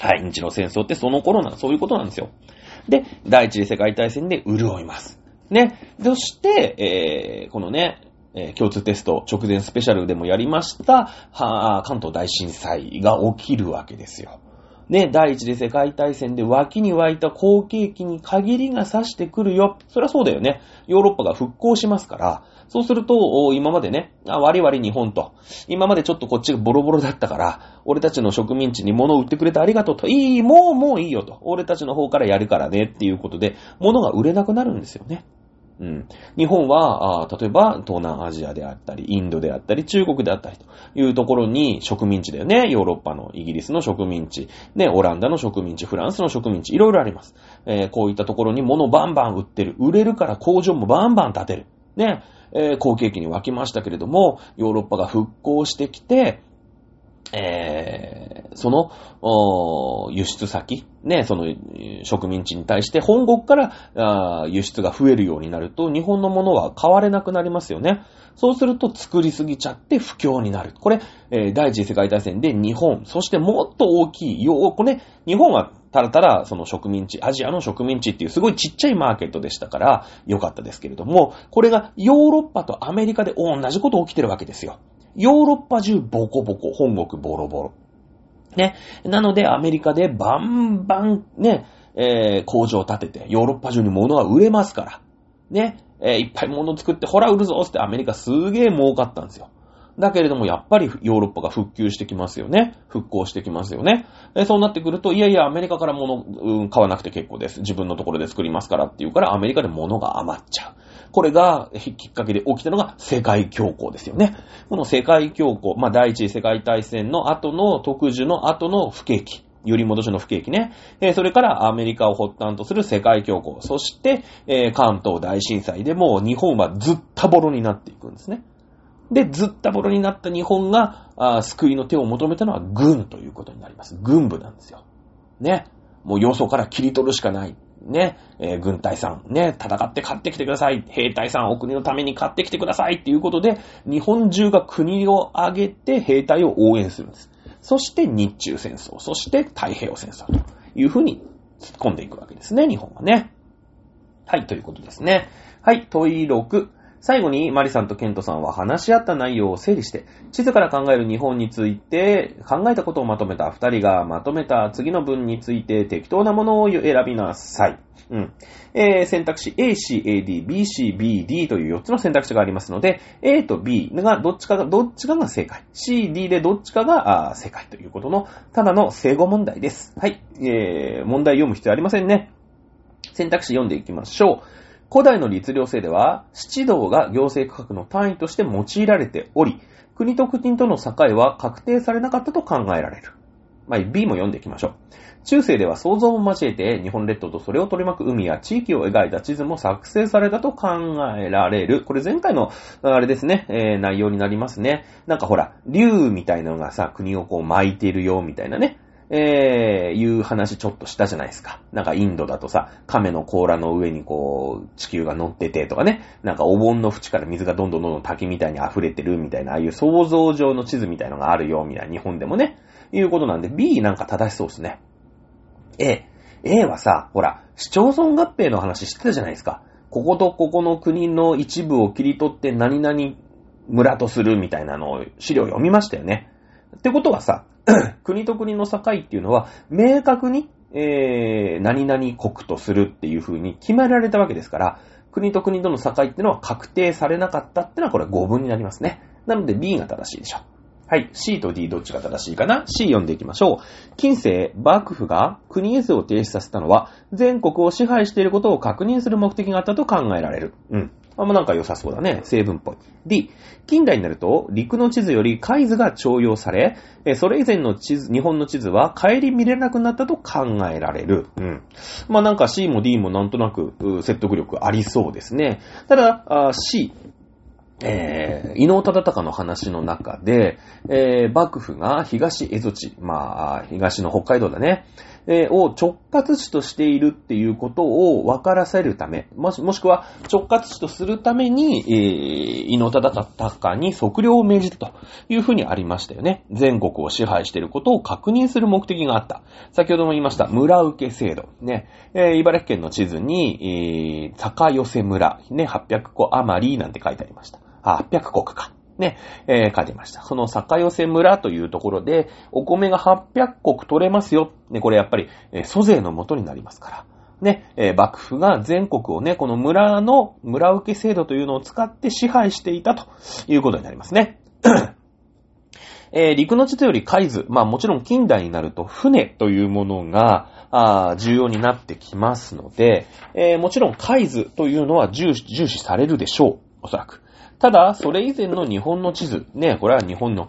はい、日露戦争ってその頃なそういうことなんですよ。で、第一次世界大戦で潤います。ね、そして、えー、このね、えー、共通テスト直前スペシャルでもやりました、は関東大震災が起きるわけですよ。ね、第一次世界大戦で脇に湧いた好景気に限りが差してくるよ。そりゃそうだよね。ヨーロッパが復興しますから、そうすると、今までね、あ、割々日本と、今までちょっとこっちがボロボロだったから、俺たちの植民地に物を売ってくれてありがとうと、いい、もうもういいよと、俺たちの方からやるからねっていうことで、物が売れなくなるんですよね。うん。日本は、あ例えば、東南アジアであったり、インドであったり、中国であったりというところに植民地だよね。ヨーロッパの、イギリスの植民地、ね、オランダの植民地、フランスの植民地、いろいろあります。えー、こういったところに物バンバン売ってる。売れるから工場もバンバン建てる。ね、えー、好景気に沸きましたけれども、ヨーロッパが復興してきて、えー、その、輸出先、ね、その植民地に対して本国から輸出が増えるようになると、日本のものは買われなくなりますよね。そうすると作りすぎちゃって不況になる。これ、えー、第一次世界大戦で日本、そしてもっと大きい、よこね、日本はたらたらその植民地、アジアの植民地っていうすごいちっちゃいマーケットでしたから良かったですけれども、これがヨーロッパとアメリカで同じこと起きてるわけですよ。ヨーロッパ中ボコボコ、本国ボロボロ。ね。なのでアメリカでバンバンね、えー、工場を建てて、ヨーロッパ中に物は売れますから。ね。えー、いっぱい物作って、ほら売るぞってアメリカすげえ儲かったんですよ。だけれども、やっぱりヨーロッパが復旧してきますよね。復興してきますよね。そうなってくると、いやいや、アメリカから物、うん、買わなくて結構です。自分のところで作りますからっていうから、アメリカで物が余っちゃう。これが、きっかけで起きたのが世界恐慌ですよね。この世界恐慌、まあ、第一次世界大戦の後の特需の後の不景気。揺り戻しの不景気ね。えー、それからアメリカを発端とする世界恐慌。そして、えー、関東大震災でも日本はずったぼろになっていくんですね。で、ずったぼろになった日本が、あ救いの手を求めたのは軍ということになります。軍部なんですよ。ね。もう要素から切り取るしかない。ね。えー、軍隊さん、ね。戦って買ってきてください。兵隊さん、お国のために買ってきてください。っていうことで、日本中が国を挙げて兵隊を応援するんです。そして日中戦争、そして太平洋戦争というふうに突っ込んでいくわけですね、日本はね。はい、ということですね。はい、問い6。最後にマリさんとケントさんは話し合った内容を整理して、地図から考える日本について考えたことをまとめた二人がまとめた次の文について適当なものを選びなさい。うん。えー、選択肢 A, C, A, D, B, C, B, D という4つの選択肢がありますので、A と B がどっちかが、どっちかが正解。C, D でどっちかが正解ということの、ただの正誤問題です。はい。えー、問題読む必要ありませんね。選択肢読んでいきましょう。古代の律令制では、七道が行政区画の単位として用いられており、国と国との境は確定されなかったと考えられる。まあ、B も読んでいきましょう。中世では想像を交えて日本列島とそれを取り巻く海や地域を描いた地図も作成されたと考えられる。これ前回の、あれですね、えー、内容になりますね。なんかほら、竜みたいなのがさ、国をこう巻いているよ、みたいなね。えー、いう話ちょっとしたじゃないですか。なんかインドだとさ、亀の甲羅の上にこう、地球が乗っててとかね、なんかお盆の縁から水がどんどんどんどん滝みたいに溢れてるみたいな、ああいう想像上の地図みたいのがあるよ、みたいな、日本でもね、いうことなんで、B なんか正しそうですね。A。A はさ、ほら、市町村合併の話してたじゃないですか。こことここの国の一部を切り取って何々村とするみたいなのを資料読みましたよね。ってことはさ、国と国の境っていうのは、明確に、えー、何々国とするっていう風に決められたわけですから、国と国との境っていうのは確定されなかったっていうのはこれ語文になりますね。なので B が正しいでしょう。はい。C と D どっちが正しいかな ?C 読んでいきましょう。近世、幕府が国絵図を提出させたのは、全国を支配していることを確認する目的があったと考えられる。うん。あんまなんか良さそうだね。成分っぽい。D、近代になると、陸の地図より海図が徴用され、それ以前の地図、日本の地図は帰り見れなくなったと考えられる。うん。まあなんか C も D もなんとなく説得力ありそうですね。ただ、C、えー、伊能忠敬の話の中で、えー、幕府が東蝦夷地、まあ、東の北海道だね、を直轄地としているっていうことを分からせるため、もし、もしくは直轄地とするために、えー、伊能忠敬に測量を命じたというふうにありましたよね。全国を支配していることを確認する目的があった。先ほども言いました、村受け制度。ね、えー、茨城県の地図に、えー、坂寄せ村、ね、800個余りなんて書いてありました。あ800国か。ね、えー、書いてました。その坂寄村というところで、お米が800国取れますよ。ね、これやっぱり、えー、租税の元になりますから。ね、えー、幕府が全国をね、この村の村受け制度というのを使って支配していたということになりますね。えー、陸の地図より海図、まあもちろん近代になると船というものが、あ重要になってきますので、えー、もちろん海図というのは重視されるでしょう。おそらく。ただ、それ以前の日本の地図、ね、これは日本の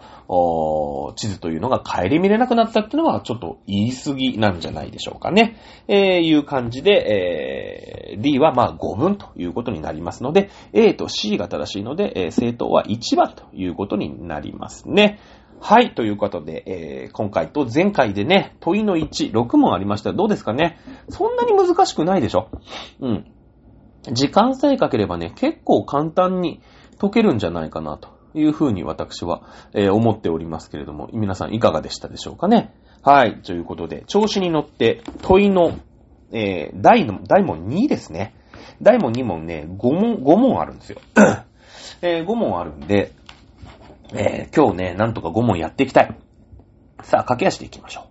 地図というのが顧みれなくなったっていうのはちょっと言い過ぎなんじゃないでしょうかね。えー、いう感じで、えー、D はまあ5分ということになりますので、A と C が正しいので、えー、正答は1番ということになりますね。はい、ということで、えー、今回と前回でね、問いの1、6問ありましたどうですかね？そんなに難しくないでしょ？うん。時間さえかければね、結構簡単に、解けるんじゃないかなというふうに私は、えー、思っておりますけれども、皆さんいかがでしたでしょうかね？はい。ということで、調子に乗って問いの、えー、第の、第問2ですね。第問2問ね、5問、5問あるんですよ。えー、5問あるんで、えー、今日ね、なんとか5問やっていきたい。さあ、駆け足でいきましょう。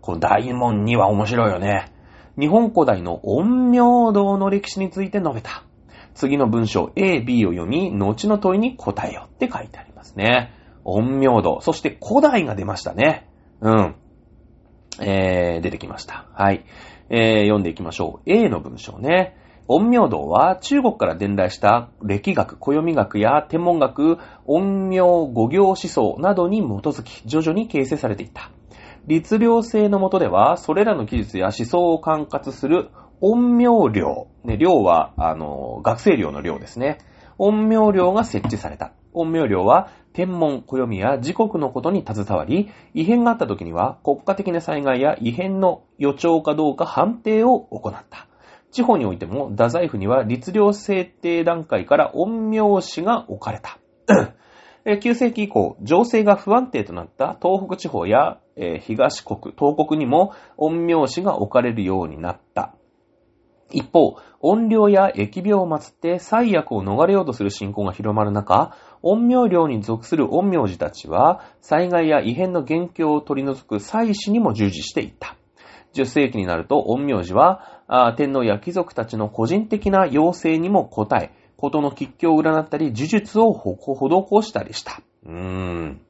この大問2は面白いよね。日本古代の陰陽道の歴史について述べた。次の文章 A、B を読み、後の問いに答えよって書いてありますね。陰陽道。そして古代が出ましたね。うん。えー、出てきました。はい。えー、読んでいきましょう。A の文章ね。陰陽道は中国から伝来した歴学、暦学や天文学、陰陽五行思想などに基づき徐々に形成されていった。律令制の下では、それらの記述や思想を管轄する陰陽寮。ね、寮は、あの、学生寮の寮ですね。陰陽寮が設置された。陰陽寮は、天文、暦や時刻のことに携わり、異変があった時には、国家的な災害や異変の予兆かどうか判定を行った。地方においても、太宰府には律令制定段階から陰陽師が置かれた。9世紀以降、情勢が不安定となった東北地方や、東国、東国にも陰陽師が置かれるようになった。一方、怨霊や疫病を祀って災悪を逃れようとする信仰が広まる中、陰陽寮に属する陰陽師たちは、災害や異変の元凶を取り除く祭祀にも従事していた。10世紀になると、陰陽師は、天皇や貴族たちの個人的な要請にも応え、ことの吉凶を占ったり、呪術を施したりした。うーん。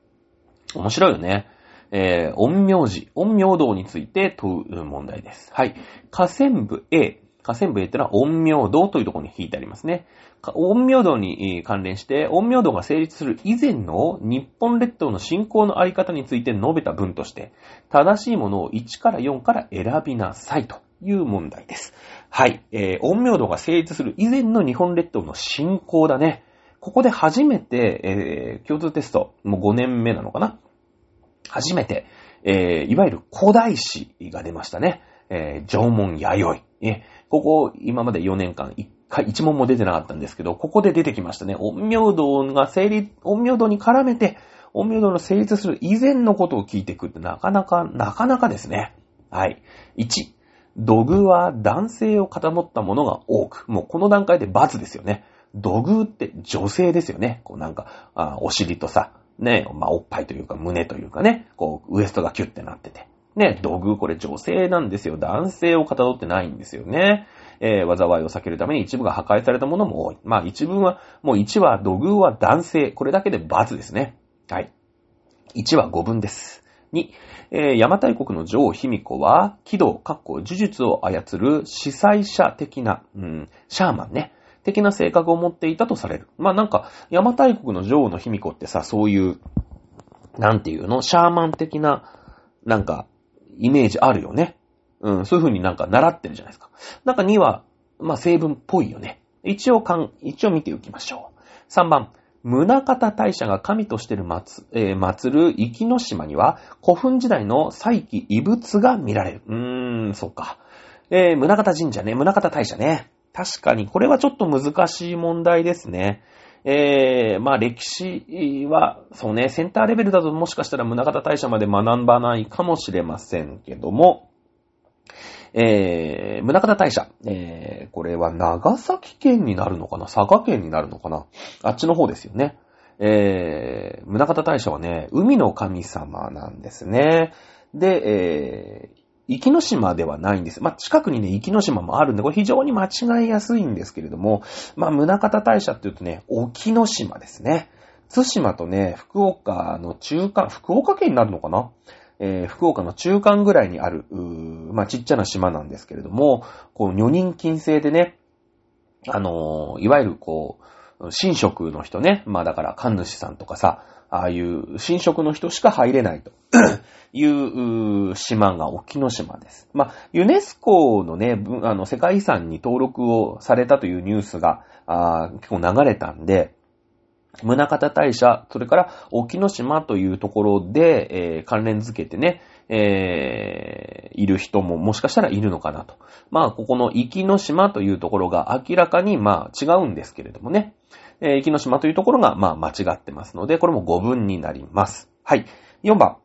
面白いよね。えー、陰陽師、陰陽道について問う問題です。はい。河川部 A。河川部 A ってのは陰陽道というところに引いてありますね。陰陽道に関連して、陰陽道が成立する以前の日本列島の信仰のあり方について述べた文として、正しいものを1から4から選びなさいという問題です。はい。えー、陰陽道が成立する以前の日本列島の信仰だね。ここで初めて、えー、共通テスト、もう5年目なのかな初めて、えー、いわゆる古代史が出ましたね。えー、縄文弥生。えここ、今まで4年間、1回、1問も出てなかったんですけど、ここで出てきましたね。陰陽道が成立、陰陽道に絡めて、陰陽道の成立する以前のことを聞いていくってなかなか、なかなかですね。はい。1、土偶は男性をかたもったものが多く、もうこの段階で罰ですよね。土偶って女性ですよね。こうなんか、あお尻とさ、ね、まあ、おっぱいというか胸というかね、こう、ウエストがキュッてなってて。ね、土偶これ女性なんですよ。男性をかたどってないんですよね。えー、災いを避けるために一部が破壊されたものも多い。まあ一部は、もう1は土偶は男性。これだけで罰ですね。はい。1は5分です。2、えー、邪馬台国の女王卑弥呼は、軌道、かっこ呪術を操る司祭者的な、うん、シャーマンね。的な性格を持っていたとされる。まあなんか、邪馬台国の女王の卑弥呼ってさ、そういう、なんていうの？シャーマン的な、なんか、イメージあるよね。うん、そういう風になんか習ってるじゃないですか。なんか2は、まあ成分っぽいよね。一応かん、一応見ておきましょう。3番、宗方大社が神としてる祭、えー、祭る生きの島には、古墳時代の祭器遺物が見られる。うーん、そうか。えー、宗方神社ね、宗方大社ね。確かに、これはちょっと難しい問題ですね。えー、まあ歴史は、そうね、センターレベルだともしかしたら宗方大社まで学ばないかもしれませんけども、えー、宗方大社、えー、これは長崎県になるのかな？佐賀県になるのかな？あっちの方ですよね。えー、宗方大社はね、海の神様なんですね。で、えー、壱岐の島ではないんです。まあ、近くにね、壱岐の島もあるんで、これ非常に間違いやすいんですけれども、まあ、宗方大社って言うとね、沖ノ島ですね。津島とね、福岡の中間、福岡県になるのかな？えー、福岡の中間ぐらいにある、まあ、ちっちゃな島なんですけれども、こう、女人禁制でね、あのー、いわゆるこう、神職の人ね、まあだから神主さんとかさ、ああいう新職の人しか入れないと いう島が沖ノ島です。まあ、ユネスコのね、あの、世界遺産に登録をされたというニュースが、あ結構流れたんで、宗方大社、それから沖ノ島というところで、えー、関連づけてね、えー、いる人ももしかしたらいるのかなと。まあ、ここの沖ノ島というところが明らかにまあ違うんですけれどもね。えー、駅の島というところが、まあ、間違ってますので、これも5分になります。はい。4番。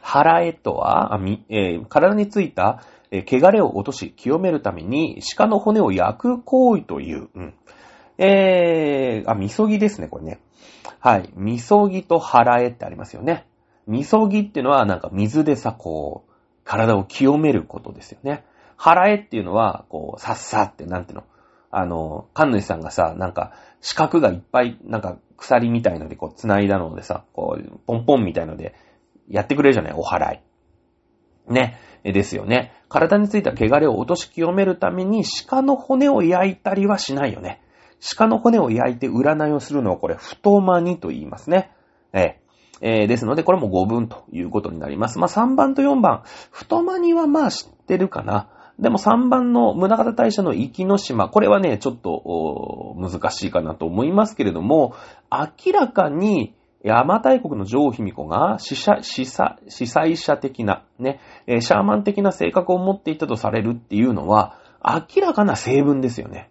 腹絵とは、えー、体についた、えー、汚れを落とし、清めるために、鹿の骨を焼く行為という、うん。えー、あ、みそぎですね、これね。はい。みそぎと腹絵ってありますよね。みそぎっていうのは、なんか水でさ、こう、体を清めることですよね。腹絵っていうのは、こう、さっさって、なんていうの、あの、神主さんがさ、なんか、四角がいっぱい、なんか、鎖みたいのでこう、繋いだのでさ、こう、ポンポンみたいので、やってくれるじゃないお祓い。ね。ですよね。体についた汚れを落とし清めるために鹿の骨を焼いたりはしないよね。鹿の骨を焼いて占いをするのはこれ、太間にと言いますね。ええー、ですので、これも5分ということになります。まあ、3番と4番。太間にはまあ知ってるかな。でも3番の宗方大社の生きの島、これはね、ちょっと難しいかなと思いますけれども、明らかに山大国の女王卑弥呼が死者、死者、死災者的な、ね、シャーマン的な性格を持っていたとされるっていうのは、明らかな成分ですよね。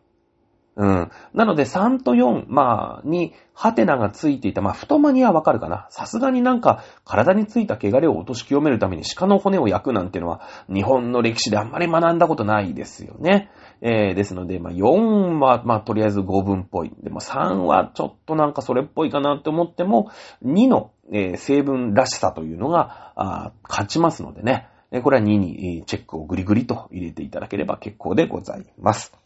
うん。なので3と4、まあ、に、ハテナがついていた。まあ、太間にはわかるかな。さすがになんか、体についた汚れを落とし清めるために鹿の骨を焼くなんてのは、日本の歴史であんまり学んだことないですよね。えー、ですので、まあ、4は、まあ、とりあえず5分っぽい。でも3はちょっとなんかそれっぽいかなって思っても、2の、えー、成分らしさというのが、あ勝ちますのでね。これは2にチェックをグリグリと入れていただければ結構でございます。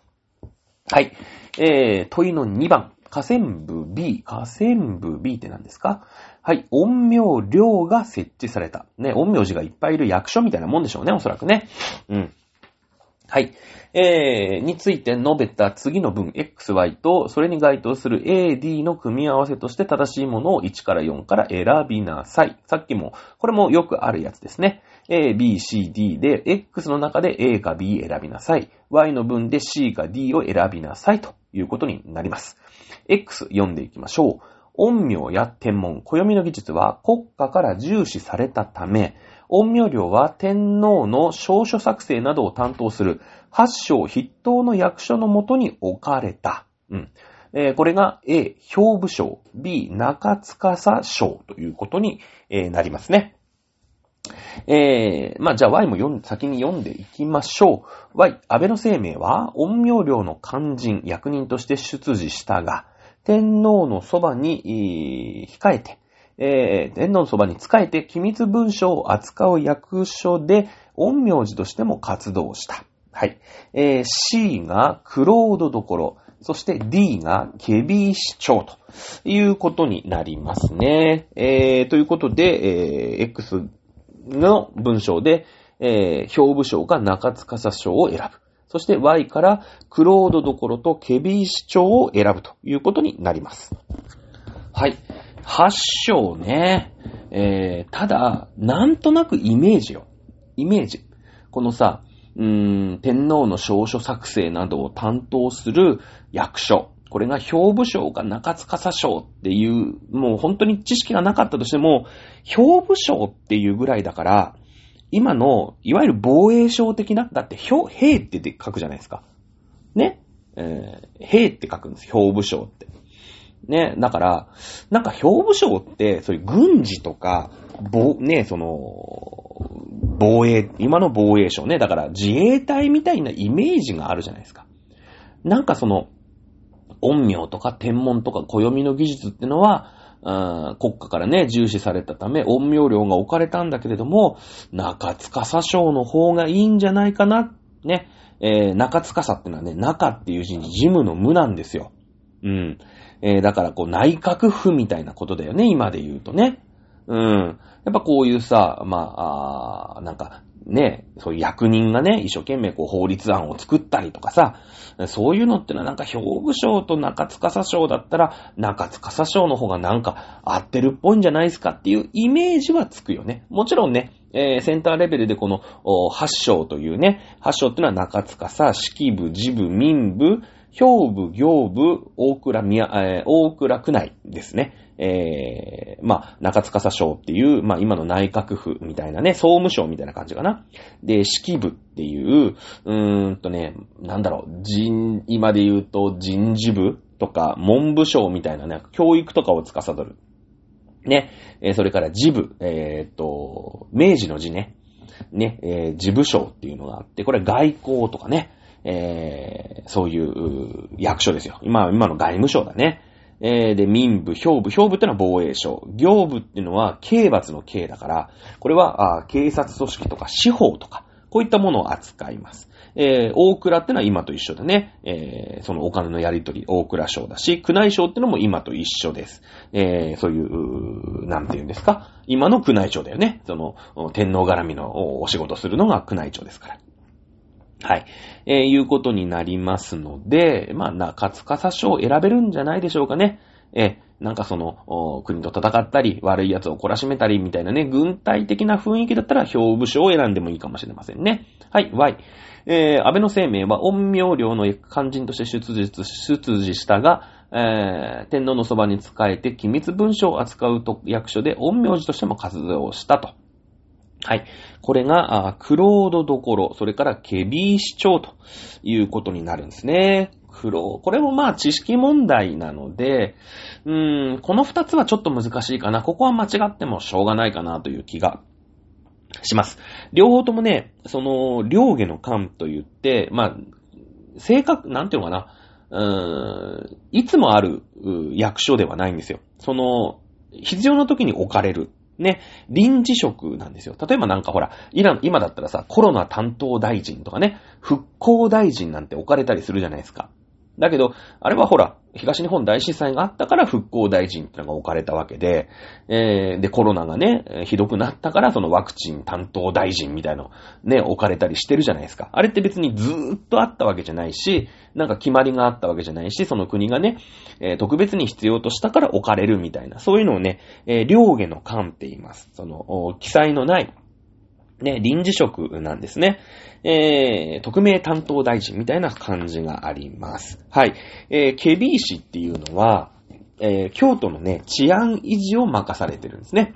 はい。えー、問いの2番。河川部 B。河川部 B って何ですか？はい。陰陽寮が設置された。ね、陰陽師がいっぱいいる役所みたいなもんでしょうね、おそらくね。うん。はい。えー、について述べた次の文 XY と、それに該当する AD の組み合わせとして正しいものを1から4から選びなさい。さっきも、これもよくあるやつですね。A, B, C, D で、X の中で A か B 選びなさい。Y の分で C か D を選びなさいということになります。X 読んでいきましょう。陰陽や天文、暦の技術は国家から重視されたため、陰陽寮は天皇の証書作成などを担当する八章筆頭の役所のもとに置かれた。うん。えー、これが A、兵部省、B、中司省ということに、なりますね。えー、まあ、じゃあ Y も読ん先に読んでいきましょう。Y、安倍の生命は、陰陽寮の肝心、役人として出自したが、天皇のそばに、控えて、えー、天皇のそばに仕えて機密文書を扱う役所で、陰陽師としても活動した。はい。えー、C がクロードどころ、そして D がケビー市長ということになりますね。えー、ということで、えー、X の文章で、えー、表部省が中司省を選ぶ。そして Y からクロードどころとケビー市長を選ぶということになります。はい。8章ね。えー、ただ、なんとなくイメージよ。イメージ。このさ、うーん、天皇の証書作成などを担当する役所。これが表部省か中司省っていう、もう本当に知識がなかったとしても、表部省っていうぐらいだから、今の、いわゆる防衛省的な、だって、兵、兵って書くじゃないですか。ね？えー、兵って書くんです、表部省って。ね、だから、なんか表部省って、そういう軍事とか、ぼ、ね、その、防衛、今の防衛省ね、だから自衛隊みたいなイメージがあるじゃないですか。なんかその、陰陽とか天文とか暦の技術ってのは、国家からね、重視されたため、陰陽量が置かれたんだけれども、中司省の方がいいんじゃないかな、ね。えー、中司ってのはね、中っていう字に事務の無なんですよ。うん。えー、だからこう内閣府みたいなことだよね、今で言うとね。うん。やっぱこういうさ、まあ、あなんか、ね、そういう役人がね、一生懸命こう法律案を作ったりとかさ、そういうのってのはなんか表部省と中司省だったら、中司省の方がなんか合ってるっぽいんじゃないですかっていうイメージはつくよね。もちろんね、えー、センターレベルでこの、八省というね、八省ってのは中司、式部、事部、民部、兵部、行部、大倉宮、えー、大倉区内ですね。えー、まあ、中司省っていう、まあ、今の内閣府みたいなね、総務省みたいな感じかな。で、式部っていう、うーんとね、なんだろう、人、今で言うと人事部とか文部省みたいなね、教育とかを司る。ね、えー、それから事部、えー、っと、明治の字ね。ね、えー、事部省っていうのがあって、これ外交とかね、えー、そういう役所ですよ。今、今の外務省だね。えー、で、民部、兵部、兵部ってのは防衛省。行部っていうのは刑罰の刑だから、これは、あ警察組織とか司法とか、こういったものを扱います。えー、大倉ってのは今と一緒だね。えー、そのお金のやり取り、大倉省だし、宮内省ってのも今と一緒です。えー、そういう、なんて言うんですか。今の宮内庁だよね。その、天皇絡みのお仕事するのが宮内庁ですから。はい。えー、いうことになりますので、まあ、中司省を選べるんじゃないでしょうかね。えー、なんかその、国と戦ったり、悪い奴を懲らしめたりみたいなね、軍隊的な雰囲気だったら、表部省を選んでもいいかもしれませんね。はい、Y。えー、安倍の生命は陰陽寮の肝心として出自、出自したが、えー、天皇のそばに仕えて機密文書を扱うと役所で陰陽師としても活動したと。はい。これが、クロードどころ、それからケビー市長ということになるんですね。クロー、これもまあ知識問題なので、うーん、この二つはちょっと難しいかな。ここは間違ってもしょうがないかなという気がします。両方ともね、その、両下の間と言って、まあ、正確、なんていうのかな、うーん、いつもある役所ではないんですよ。その、必要な時に置かれる。ね、臨時職なんですよ。例えばなんかほら、今だったらさ、コロナ担当大臣とかね、復興大臣なんて置かれたりするじゃないですか。だけど、あれはほら、東日本大震災があったから復興大臣ってのが置かれたわけで、えー、で、コロナがね、ひどくなったからそのワクチン担当大臣みたいのね、置かれたりしてるじゃないですか。あれって別にずーっとあったわけじゃないし、なんか決まりがあったわけじゃないし、その国がね、えー、特別に必要としたから置かれるみたいな、そういうのをね、えー、両下の官って言います。その、記載のない、ね、臨時職なんですね。えー、特命担当大臣みたいな感じがあります。はい。えー、ケビー氏っていうのは、えー、京都のね、治安維持を任されてるんですね。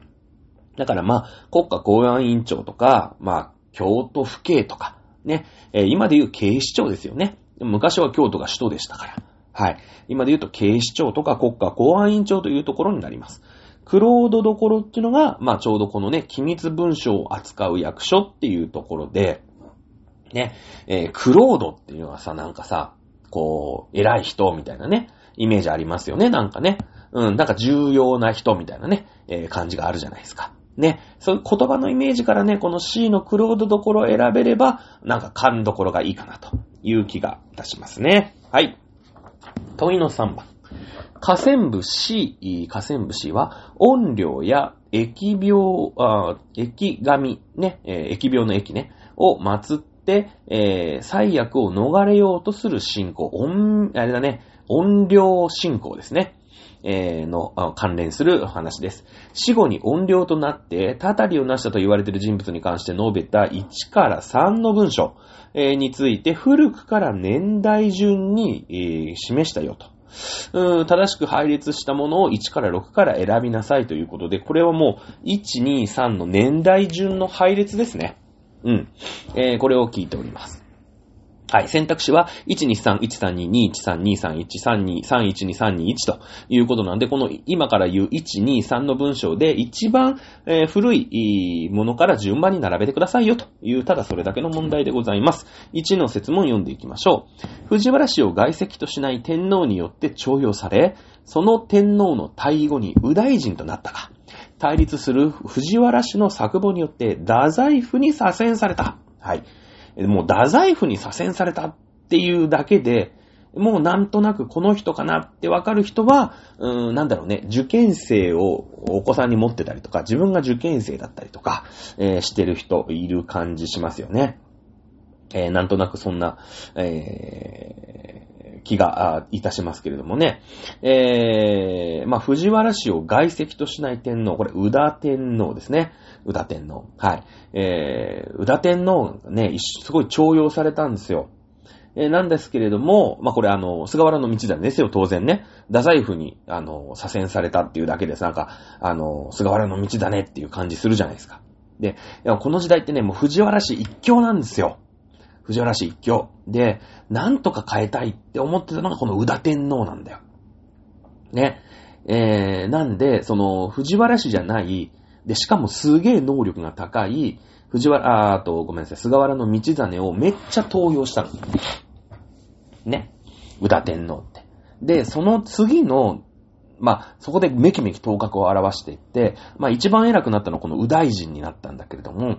だからまあ、国家公安委員長とか、まあ、京都府警とか、ね、えー、今で言う警視庁ですよね。昔は京都が首都でしたから。はい。今で言うと警視庁とか国家公安委員長というところになります。クロードどころっていうのが、まあちょうどこのね、機密文書を扱う役所っていうところで、ね、えー、クロードっていうのはさ、なんかさ、こう、偉い人みたいなね、イメージありますよね、なんかね。うん、なんか重要な人みたいなね、えー、感じがあるじゃないですか。ね、そういう言葉のイメージからね、この C のクロードどころを選べれば、なんか勘どころがいいかなという気がいたしますね。はい。問いの3番。河川部 C、河川部 C は、音量や疫病、あ疫神、ね、えー、疫病の疫ね、を祀って、えー、最悪を逃れようとする信仰、音、あれだね、音量信仰ですね。え、の関連する話です。死後に音量となって、たたりを成したと言われている人物に関して述べた1から3の文章、について古くから年代順に、示したよと。うん、正しく配列したものを1から6から選びなさいということで、これはもう1、2、3の年代順の配列ですね。うん。えー、これを聞いております。はい。選択肢は、123、132、213、231、32、312、321ということなんで、この今から言う1、2、3の文章で一番、えー、古いものから順番に並べてくださいよという、ただそれだけの問題でございます。1の説問読んでいきましょう。藤原氏を外籍としない天皇によって徴用され、その天皇の退位後に右大臣となったが、対立する藤原氏の作母によって太宰府に左遷された。はい。もう太宰府に左遷されたっていうだけで、もうなんとなくこの人かなってわかる人は、うーん、なんだろうね、受験生をお子さんに持ってたりとか、自分が受験生だったりとか、えー、してる人いる感じしますよね。えー、なんとなくそんな、え気がいたしますけれどもね。えー、まあ、藤原氏を外籍としない天皇、これ、宇田天皇ですね。宇田天皇。はい。えー、宇田天皇ね、すごい重用されたんですよ。えー、なんですけれども、まあ、これあの、菅原の道真ですよ、当然ね。太宰府に、あの、左遷されたっていうだけです。なんか、あの、菅原の道真っていう感じするじゃないですか。で、この時代ってね、もう藤原氏一強なんですよ。藤原氏一強。で、なんとか変えたいって思ってたのがこの宇田天皇なんだよ。ね。えー、なんで、その、藤原氏じゃない、で、しかもすげえ能力が高い、藤原、あーと、ごめんなさい、菅原の道真をめっちゃ登用したの。ね。宇田天皇って。で、その次の、まあ、そこでめきめき頭角を表していって、まあ一番偉くなったのはこの宇大臣になったんだけれども、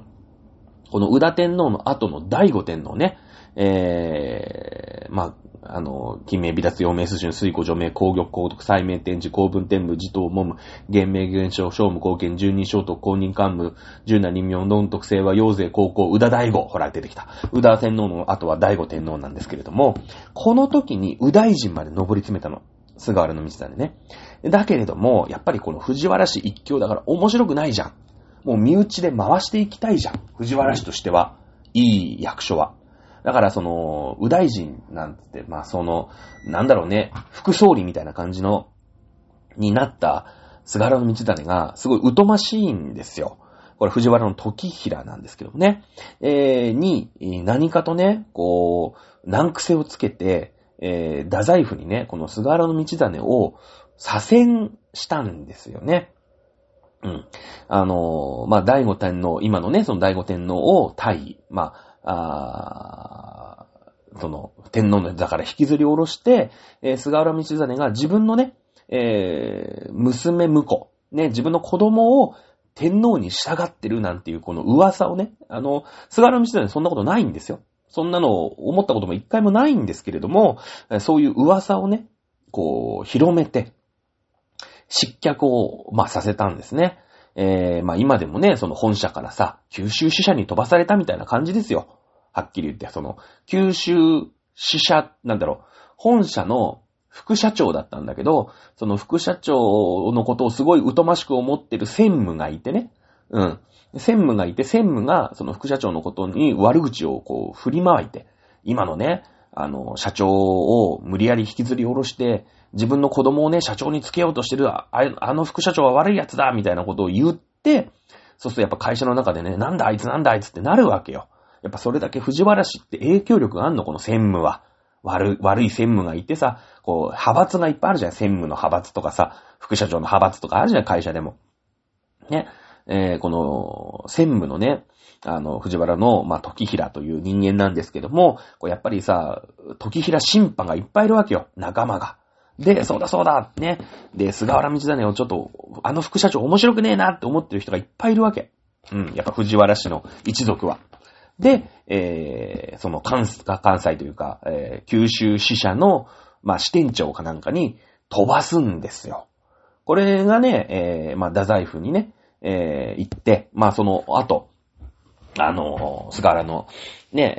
この宇田天皇の後の第五天皇ね、えー、まあ、あの、金名、微脱、陽明、水準、水庫、除名、工玉、高徳、再名、天智、公文、天武、自頭、文、玄明、現象、商務、貢献、十二、小徳、公認幹部、十七、任命、論徳、清和、陽勢、高校、宇田大吾、ほら、出てきた。宇田天皇の後は大吾天皇なんですけれども、この時に宇大臣まで登り詰めたの。菅原の道真ね。だけれども、やっぱりこの藤原氏一強だから面白くないじゃん。もう身内で回していきたいじゃん。藤原氏としては。いい役所は。だからその、右大臣なんつって、まあその、なんだろうね、副総理みたいな感じの、になった菅原道真が、すごい疎ましいんですよ。これ藤原の時平なんですけどもね。えー、に、何かとね、こう、難癖をつけて、えー、太宰府にね、この菅原道真を左遷したんですよね。うん。あのー、まあ、第五天皇、今のね、その第五天皇を対、まあ、あその、天皇の座から引きずり下ろして、えー、菅原道真が自分のね、えー、娘婿、ね、自分の子供を天皇に従ってるなんていうこの噂をね、あの、菅原道真そんなことないんですよ。そんなのを思ったことも一回もないんですけれども、そういう噂をね、こう、広めて、失脚を、まあ、させたんですね。えー、まあ、今でもね、その本社からさ、九州支社に飛ばされたみたいな感じですよ。はっきり言って、その、九州支社、なんだろう、本社の副社長だったんだけど、その副社長のことをすごい疎ましく思ってる専務がいてね。うん。専務がいて、専務がその副社長のことに悪口をこう振り回いて、今のね、あの、社長を無理やり引きずり下ろして、自分の子供をね、社長につけようとしてる、ああの副社長は悪い奴だみたいなことを言って、そうするとやっぱ会社の中でね、なんだあいつなんだあいつってなるわけよ。やっぱそれだけ藤原氏って影響力があんの、この専務は。悪い、悪い専務がいてさ、こう、派閥がいっぱいあるじゃん。専務の派閥とかさ、副社長の派閥とかあるじゃん、会社でも。ね。えー、この、専務のね、あの、藤原の、まあ、時平という人間なんですけども、こうやっぱりさ、時平審判がいっぱいいるわけよ。仲間が。で、そうだそうだ、ね。で、菅原道真をちょっと、あの副社長面白くねえなって思ってる人がいっぱいいるわけ。うん、やっぱ藤原氏の一族は。で、えー、その関関西というか、えー、九州支社の、まあ、支店長かなんかに飛ばすんですよ。これがね、えー、まあ、太宰府にね、えー、行って、まあ、その後、あの、菅原の、ね、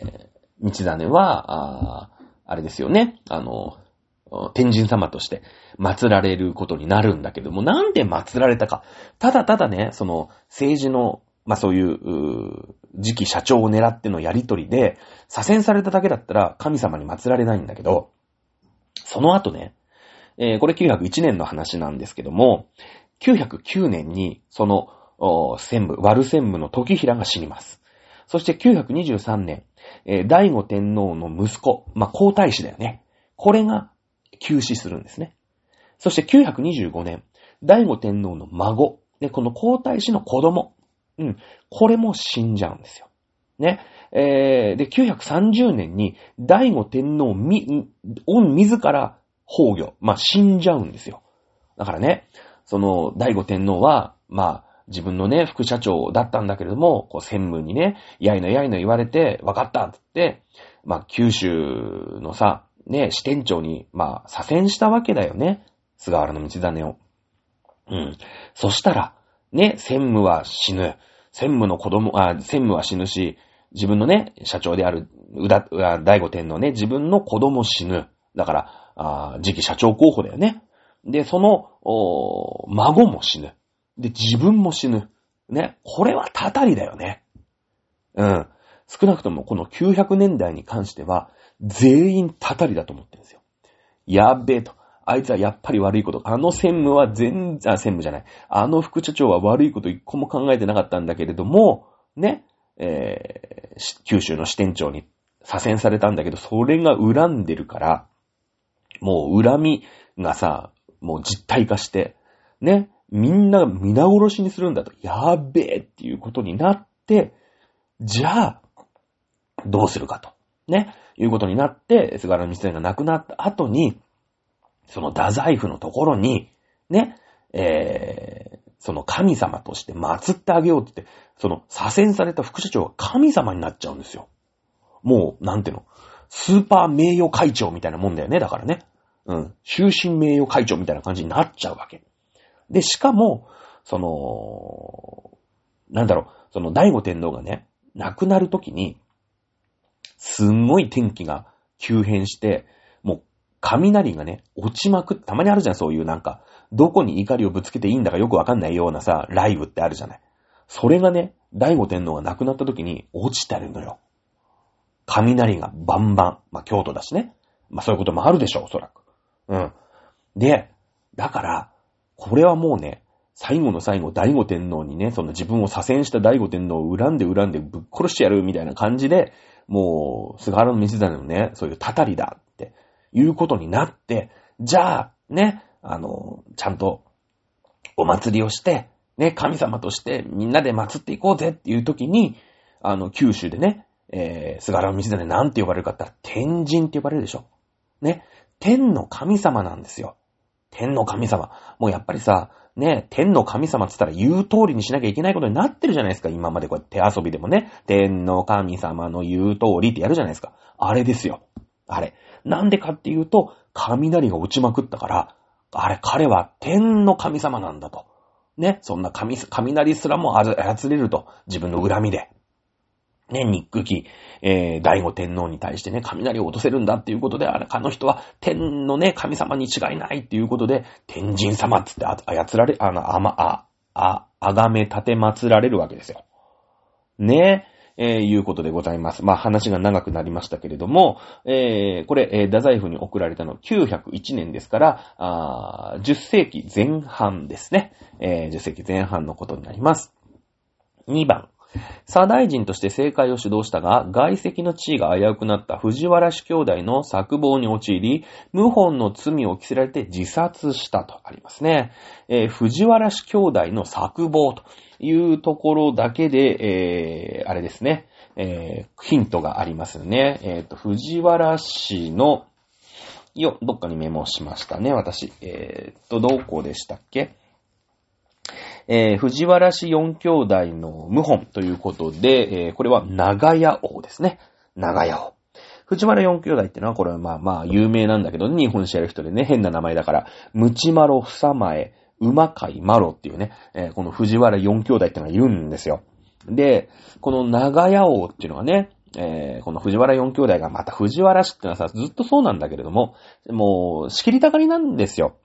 えー、道真は、ああれですよね、あの、天神様として祀られることになるんだけども、なんで祀られたか。ただただね、その政治の、まあそういう、次期社長を狙ってのやりとりで、左遷されただけだったら神様に祀られないんだけど、その後ね、えー、これ901年の話なんですけども、909年にその専務、悪専務の時平が死にます。そして923年、えー、醍醐天皇の息子、まあ、皇太子だよね。これが急死するんですね。そして925年、醍醐天皇の孫、で、この皇太子の子供、うん、これも死んじゃうんですよ。ね。えー、で、930年に醍醐天皇み、御自ら崩御、まあ、死んじゃうんですよ。だからね、その、醍醐天皇は、まあ、自分のね、副社長だったんだけれども、こう、専務にね、やいのやいの言われて、分かったっって、まあ、九州のさ、ね、支店長に、まあ、左遷したわけだよね。菅原の道真を。うん。そしたら、ね、専務は死ぬ。専務の子供、あ、専務は死ぬし、自分のね、社長である、うだ、うだ大悟天のね、自分の子供死ぬ。だから、あ次期社長候補だよね。で、その、お孫も死ぬ。で、自分も死ぬ。ね。これはたたりだよね。うん。少なくともこの900年代に関しては、全員たたりだと思ってるんですよ。やっべえと。あいつはやっぱり悪いこと。あの専務は全、あ、専務じゃない。あの副社長は悪いこと一個も考えてなかったんだけれども、ね、えー、九州の支店長に左遷されたんだけど、それが恨んでるから、もう恨みがさ、もう実体化して、ね、みんな皆殺しにするんだと、やべえっていうことになって、じゃあ、どうするかと。ね、いうことになって、菅原道真が亡くなった後に、その太宰府のところに、ね、えー、その神様として祀ってあげようって、その左遷された副社長が神様になっちゃうんですよ。もう、なんていうの、スーパー名誉会長みたいなもんだよね、だからね。うん。終身名誉会長みたいな感じになっちゃうわけ。で、しかも、その、なんだろう、その醍醐天皇がね、亡くなるときに、すんごい天気が急変して、もう雷がね、落ちまくって、たまにあるじゃん、そういうなんか、どこに怒りをぶつけていいんだかよくわかんないようなさ、ライブってあるじゃない。それがね、醍醐天皇が亡くなった時に落ちてるのよ。雷がバンバン。まあ、京都だしね。まあ、そういうこともあるでしょう、おそらく。うん。で、だから、これはもうね、最後の最後、醍醐天皇にね、その自分を左遷した醍醐天皇を恨んで恨んでぶっ殺してやるみたいな感じで、もう、菅原道真のね、そういうたたりだっていうことになって、じゃあ、ね、あの、ちゃんとお祭りをして、ね、神様としてみんなで祭っていこうぜっていう時に、あの、九州でね、えー、菅原道真なんて呼ばれるかって言ったら、天神って呼ばれるでしょ。ね。天の神様なんですよ。天の神様。もうやっぱりさ、ね、天の神様って言ったら言う通りにしなきゃいけないことになってるじゃないですか。今までこうやって手遊びでもね、天の神様の言う通りってやるじゃないですか。あれですよ。あれ。なんでかっていうと、雷が落ちまくったから、あれ、彼は天の神様なんだと。ね、そんな神、雷すらも操れると。自分の恨みで。ね、ニックキ、えー、大悟天皇に対してね、雷を落とせるんだっていうことで、あれ、あの人は天のね、神様に違いないっていうことで、天神様っつってあ操られ、あの、あま、あ、あ、あがめ立て祀られるわけですよ。ね、えー、いうことでございます。まあ、話が長くなりましたけれども、えー、これ、えー、太宰府に送られたの901年ですから、あ10世紀前半ですね。えー、10世紀前半のことになります。2番。左大臣として政界を主導したが、外籍の地位が危うくなった藤原氏兄弟の作謀に陥り、謀反の罪を着せられて自殺したとありますね。えー、藤原氏兄弟の作謀というところだけで、えー、あれですね、えー、ヒントがありますね。えっ、と、藤原氏の、よ、どっかにメモしましたね、私。えっ、と、どこでしたっけ？えー、藤原氏四兄弟の謀反ということで、えー、これは長屋王ですね。長屋王。藤原四兄弟ってのは、これはまあまあ有名なんだけど、日本史やる人でね、変な名前だから、ムチマロ、フサマエ、馬飼マロっていうね、えー、この藤原四兄弟ってのがいるんですよ。で、この長屋王っていうのはね、えー、この藤原四兄弟がまた藤原氏ってのはさ、ずっとそうなんだけれども、もう、仕切りたがりなんですよ。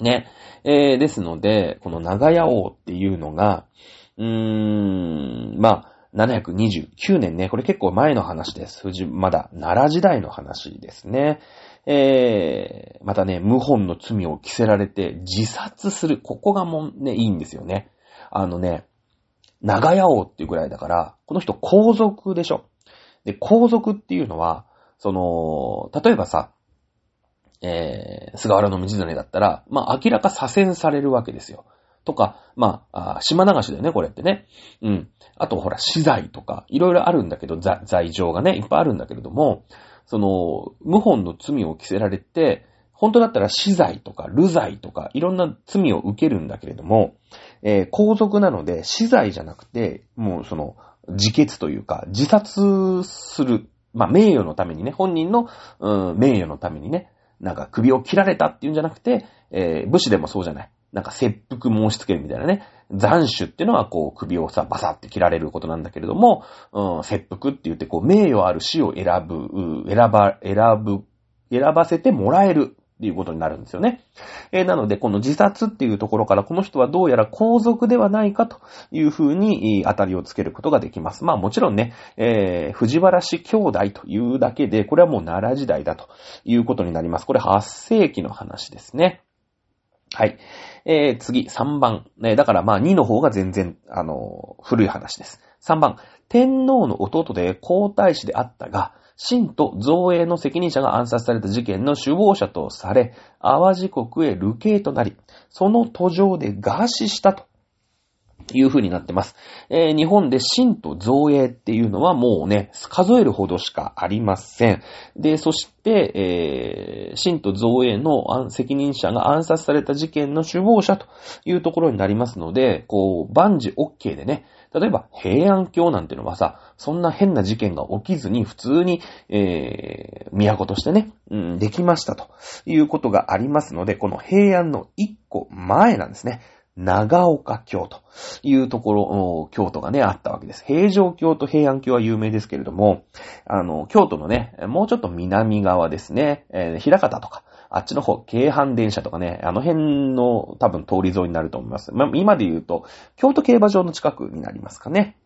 ね。えー、ですので、この長屋王っていうのが、うーん、まあ、729年ね、これ結構前の話です。まだ奈良時代の話ですね。えー、またね、謀反の罪を着せられて自殺する。ここがもうね、いいんですよね。あのね、長屋王っていうぐらいだから、この人皇族でしょ。で、皇族っていうのは、その、例えばさ、えー、菅原道真だったら、まあ、明らか左遷されるわけですよ。とか、まあ、あ島流しだよね、これってね。うん。あと、ほら、資材とか、いろいろあるんだけど、罪状がね、いっぱいあるんだけれども、その、謀反の罪を着せられて、本当だったら死罪とか、流罪とか、いろんな罪を受けるんだけれども、えー、皇族なので、死罪じゃなくて、もうその、自決というか、自殺する。まあ、名誉のためにね、本人の、うん、名誉のためにね、なんか首を切られたっていうんじゃなくて、えー、武士でもそうじゃない。なんか切腹申し付けるみたいなね。斬首っていうのはこう首をさ、バサって切られることなんだけれども、うん、切腹って言ってこう名誉ある死を選ぶ、選ば、選ぶ、選ばせてもらえるっていうことになるんですよね。えー、なので、この自殺っていうところから、この人はどうやら皇族ではないかというふうに、当たりをつけることができます。まあもちろんね、えー、藤原氏兄弟というだけで、これはもう奈良時代だということになります。これ8世紀の話ですね。はい。えー、次、3番。ね、だからまあ2の方が全然、あの古い話です。3番。天皇の弟で皇太子であったが、神と造営の責任者が暗殺された事件の首謀者とされ、淡路国へ流刑となり、その途上で餓死したと。いう風になってます。えー、日本で神と造営っていうのはもうね、数えるほどしかありません。で、そして、えー、神と造営の責任者が暗殺された事件の首謀者というところになりますので、こう、万事 OK でね、例えば平安京なんてのはさ、そんな変な事件が起きずに普通に、えー、都としてね、うん、できましたということがありますので、この平安の一個前なんですね。長岡京というところ、京都がね、あったわけです。平城京と平安京は有名ですけれども、あの、京都のね、もうちょっと南側ですね、えー、平方とか、あっちの方、京阪電車とかね、あの辺の多分通り沿いになると思います。まあ、今で言うと、京都競馬場の近くになりますかね。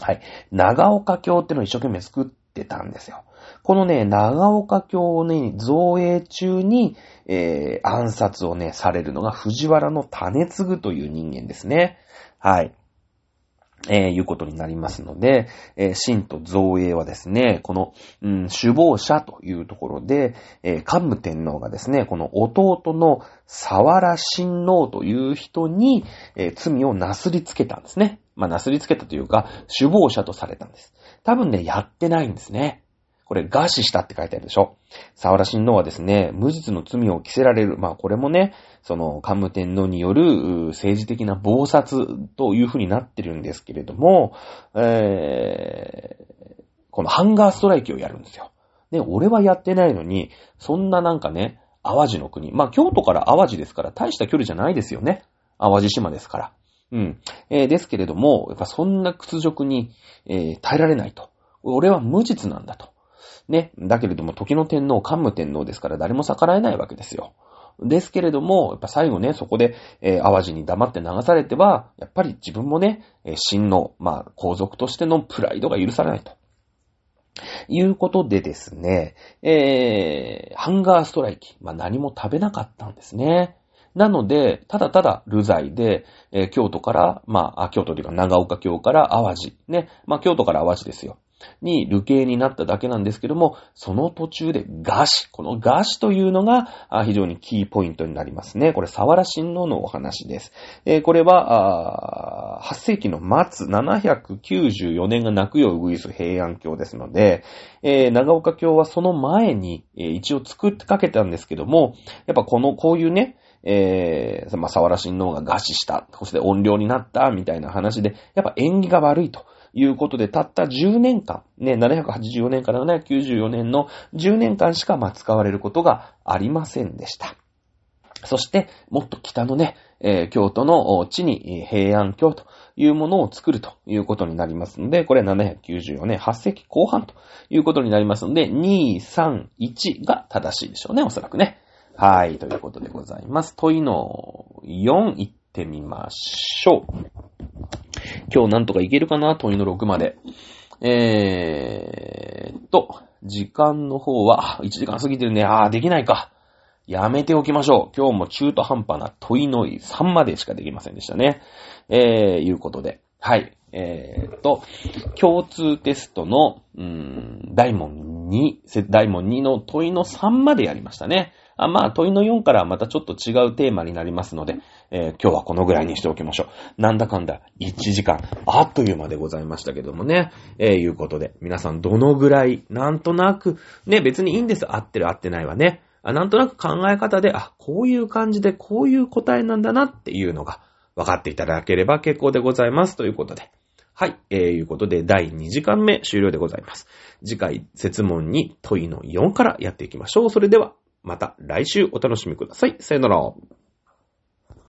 はい。長岡京ってのを一生懸命作ってたんですよ。このね、長岡京をね、造営中に、えー、暗殺をね、されるのが藤原の種継ぐという人間ですね。はい。えー、いうことになりますので、えー、神と造営はですね、この、うん、首謀者というところで、えー、桓武天皇がですね、この弟の沢良親王という人に、えー、罪をなすりつけたんですね。まあ、なすりつけたというか、首謀者とされたんです。多分ね、やってないんですね。これ、餓死したって書いてあるでしょ。沢良親王はですね、無実の罪を着せられる。まあ、これもね、その、桓武天皇による政治的な暴殺というふうになってるんですけれども、えー、このハンガーストライキをやるんですよ。ね、俺はやってないのに、そんななんかね、淡路の国。まあ、京都から淡路ですから、大した距離じゃないですよね。淡路島ですから。うん。えー、ですけれども、やっぱそんな屈辱に、えー、耐えられないと。俺は無実なんだと。ね。だけれども、時の天皇、桓武天皇ですから誰も逆らえないわけですよ。ですけれども、やっぱ最後ね、そこで、えー、淡路に黙って流されては、やっぱり自分もね、え、真の、まあ、皇族としてのプライドが許されないと。いうことでですね、えー、ハンガーストライキ。まあ、何も食べなかったんですね。なので、ただただ流罪で、えー、京都から、まあ、京都というか長岡京から淡路。ね。まあ、京都から淡路ですよ。に流刑になっただけなんですけども、その途中で餓死。この餓死というのが非常にキーポイントになりますね。これ、沢良親王のお話です。えー、これは、8世紀の末、794年が泣くようウグイス平安京ですので、えー、長岡京はその前に、えー、一応作ってかけたんですけども、やっぱこの、こういうね、えー、まあ、沢良親王が餓死した、そして怨霊になった、みたいな話で、やっぱ縁起が悪いと。いうことで、たった10年間、ね、784年から794年の10年間しか、ま使われることがありませんでした。そして、もっと北のね、えー、京都の地に平安京というものを作るということになりますので、これ794年、8世紀後半ということになりますので、2、3、1が正しいでしょうね、おそらくね。はい、ということでございます。問いの4いってみましょう。今日なんとかいけるかな？問いの6まで。えーっと、時間の方は、1時間過ぎてるね。あー、できないか。やめておきましょう。今日も中途半端な問いの3までしかできませんでしたね。えー、いうことで。はい。えー、っと、共通テストの、うーん、大問2、大問2の問いの3までやりましたね。あまあ、問いの4からまたちょっと違うテーマになりますので、えー、今日はこのぐらいにしておきましょう。なんだかんだ1時間、あっという間でございましたけどもね。えー、いうことで、皆さんどのぐらい、なんとなく、ね、別にいいんです。合ってる合ってないはね。あなんとなく考え方で、あ、こういう感じでこういう答えなんだなっていうのが分かっていただければ結構でございますということで。はい。えー、いうことで、第2時間目終了でございます。次回、説問に問いの4からやっていきましょう。それでは。また来週お楽しみください。さよなら。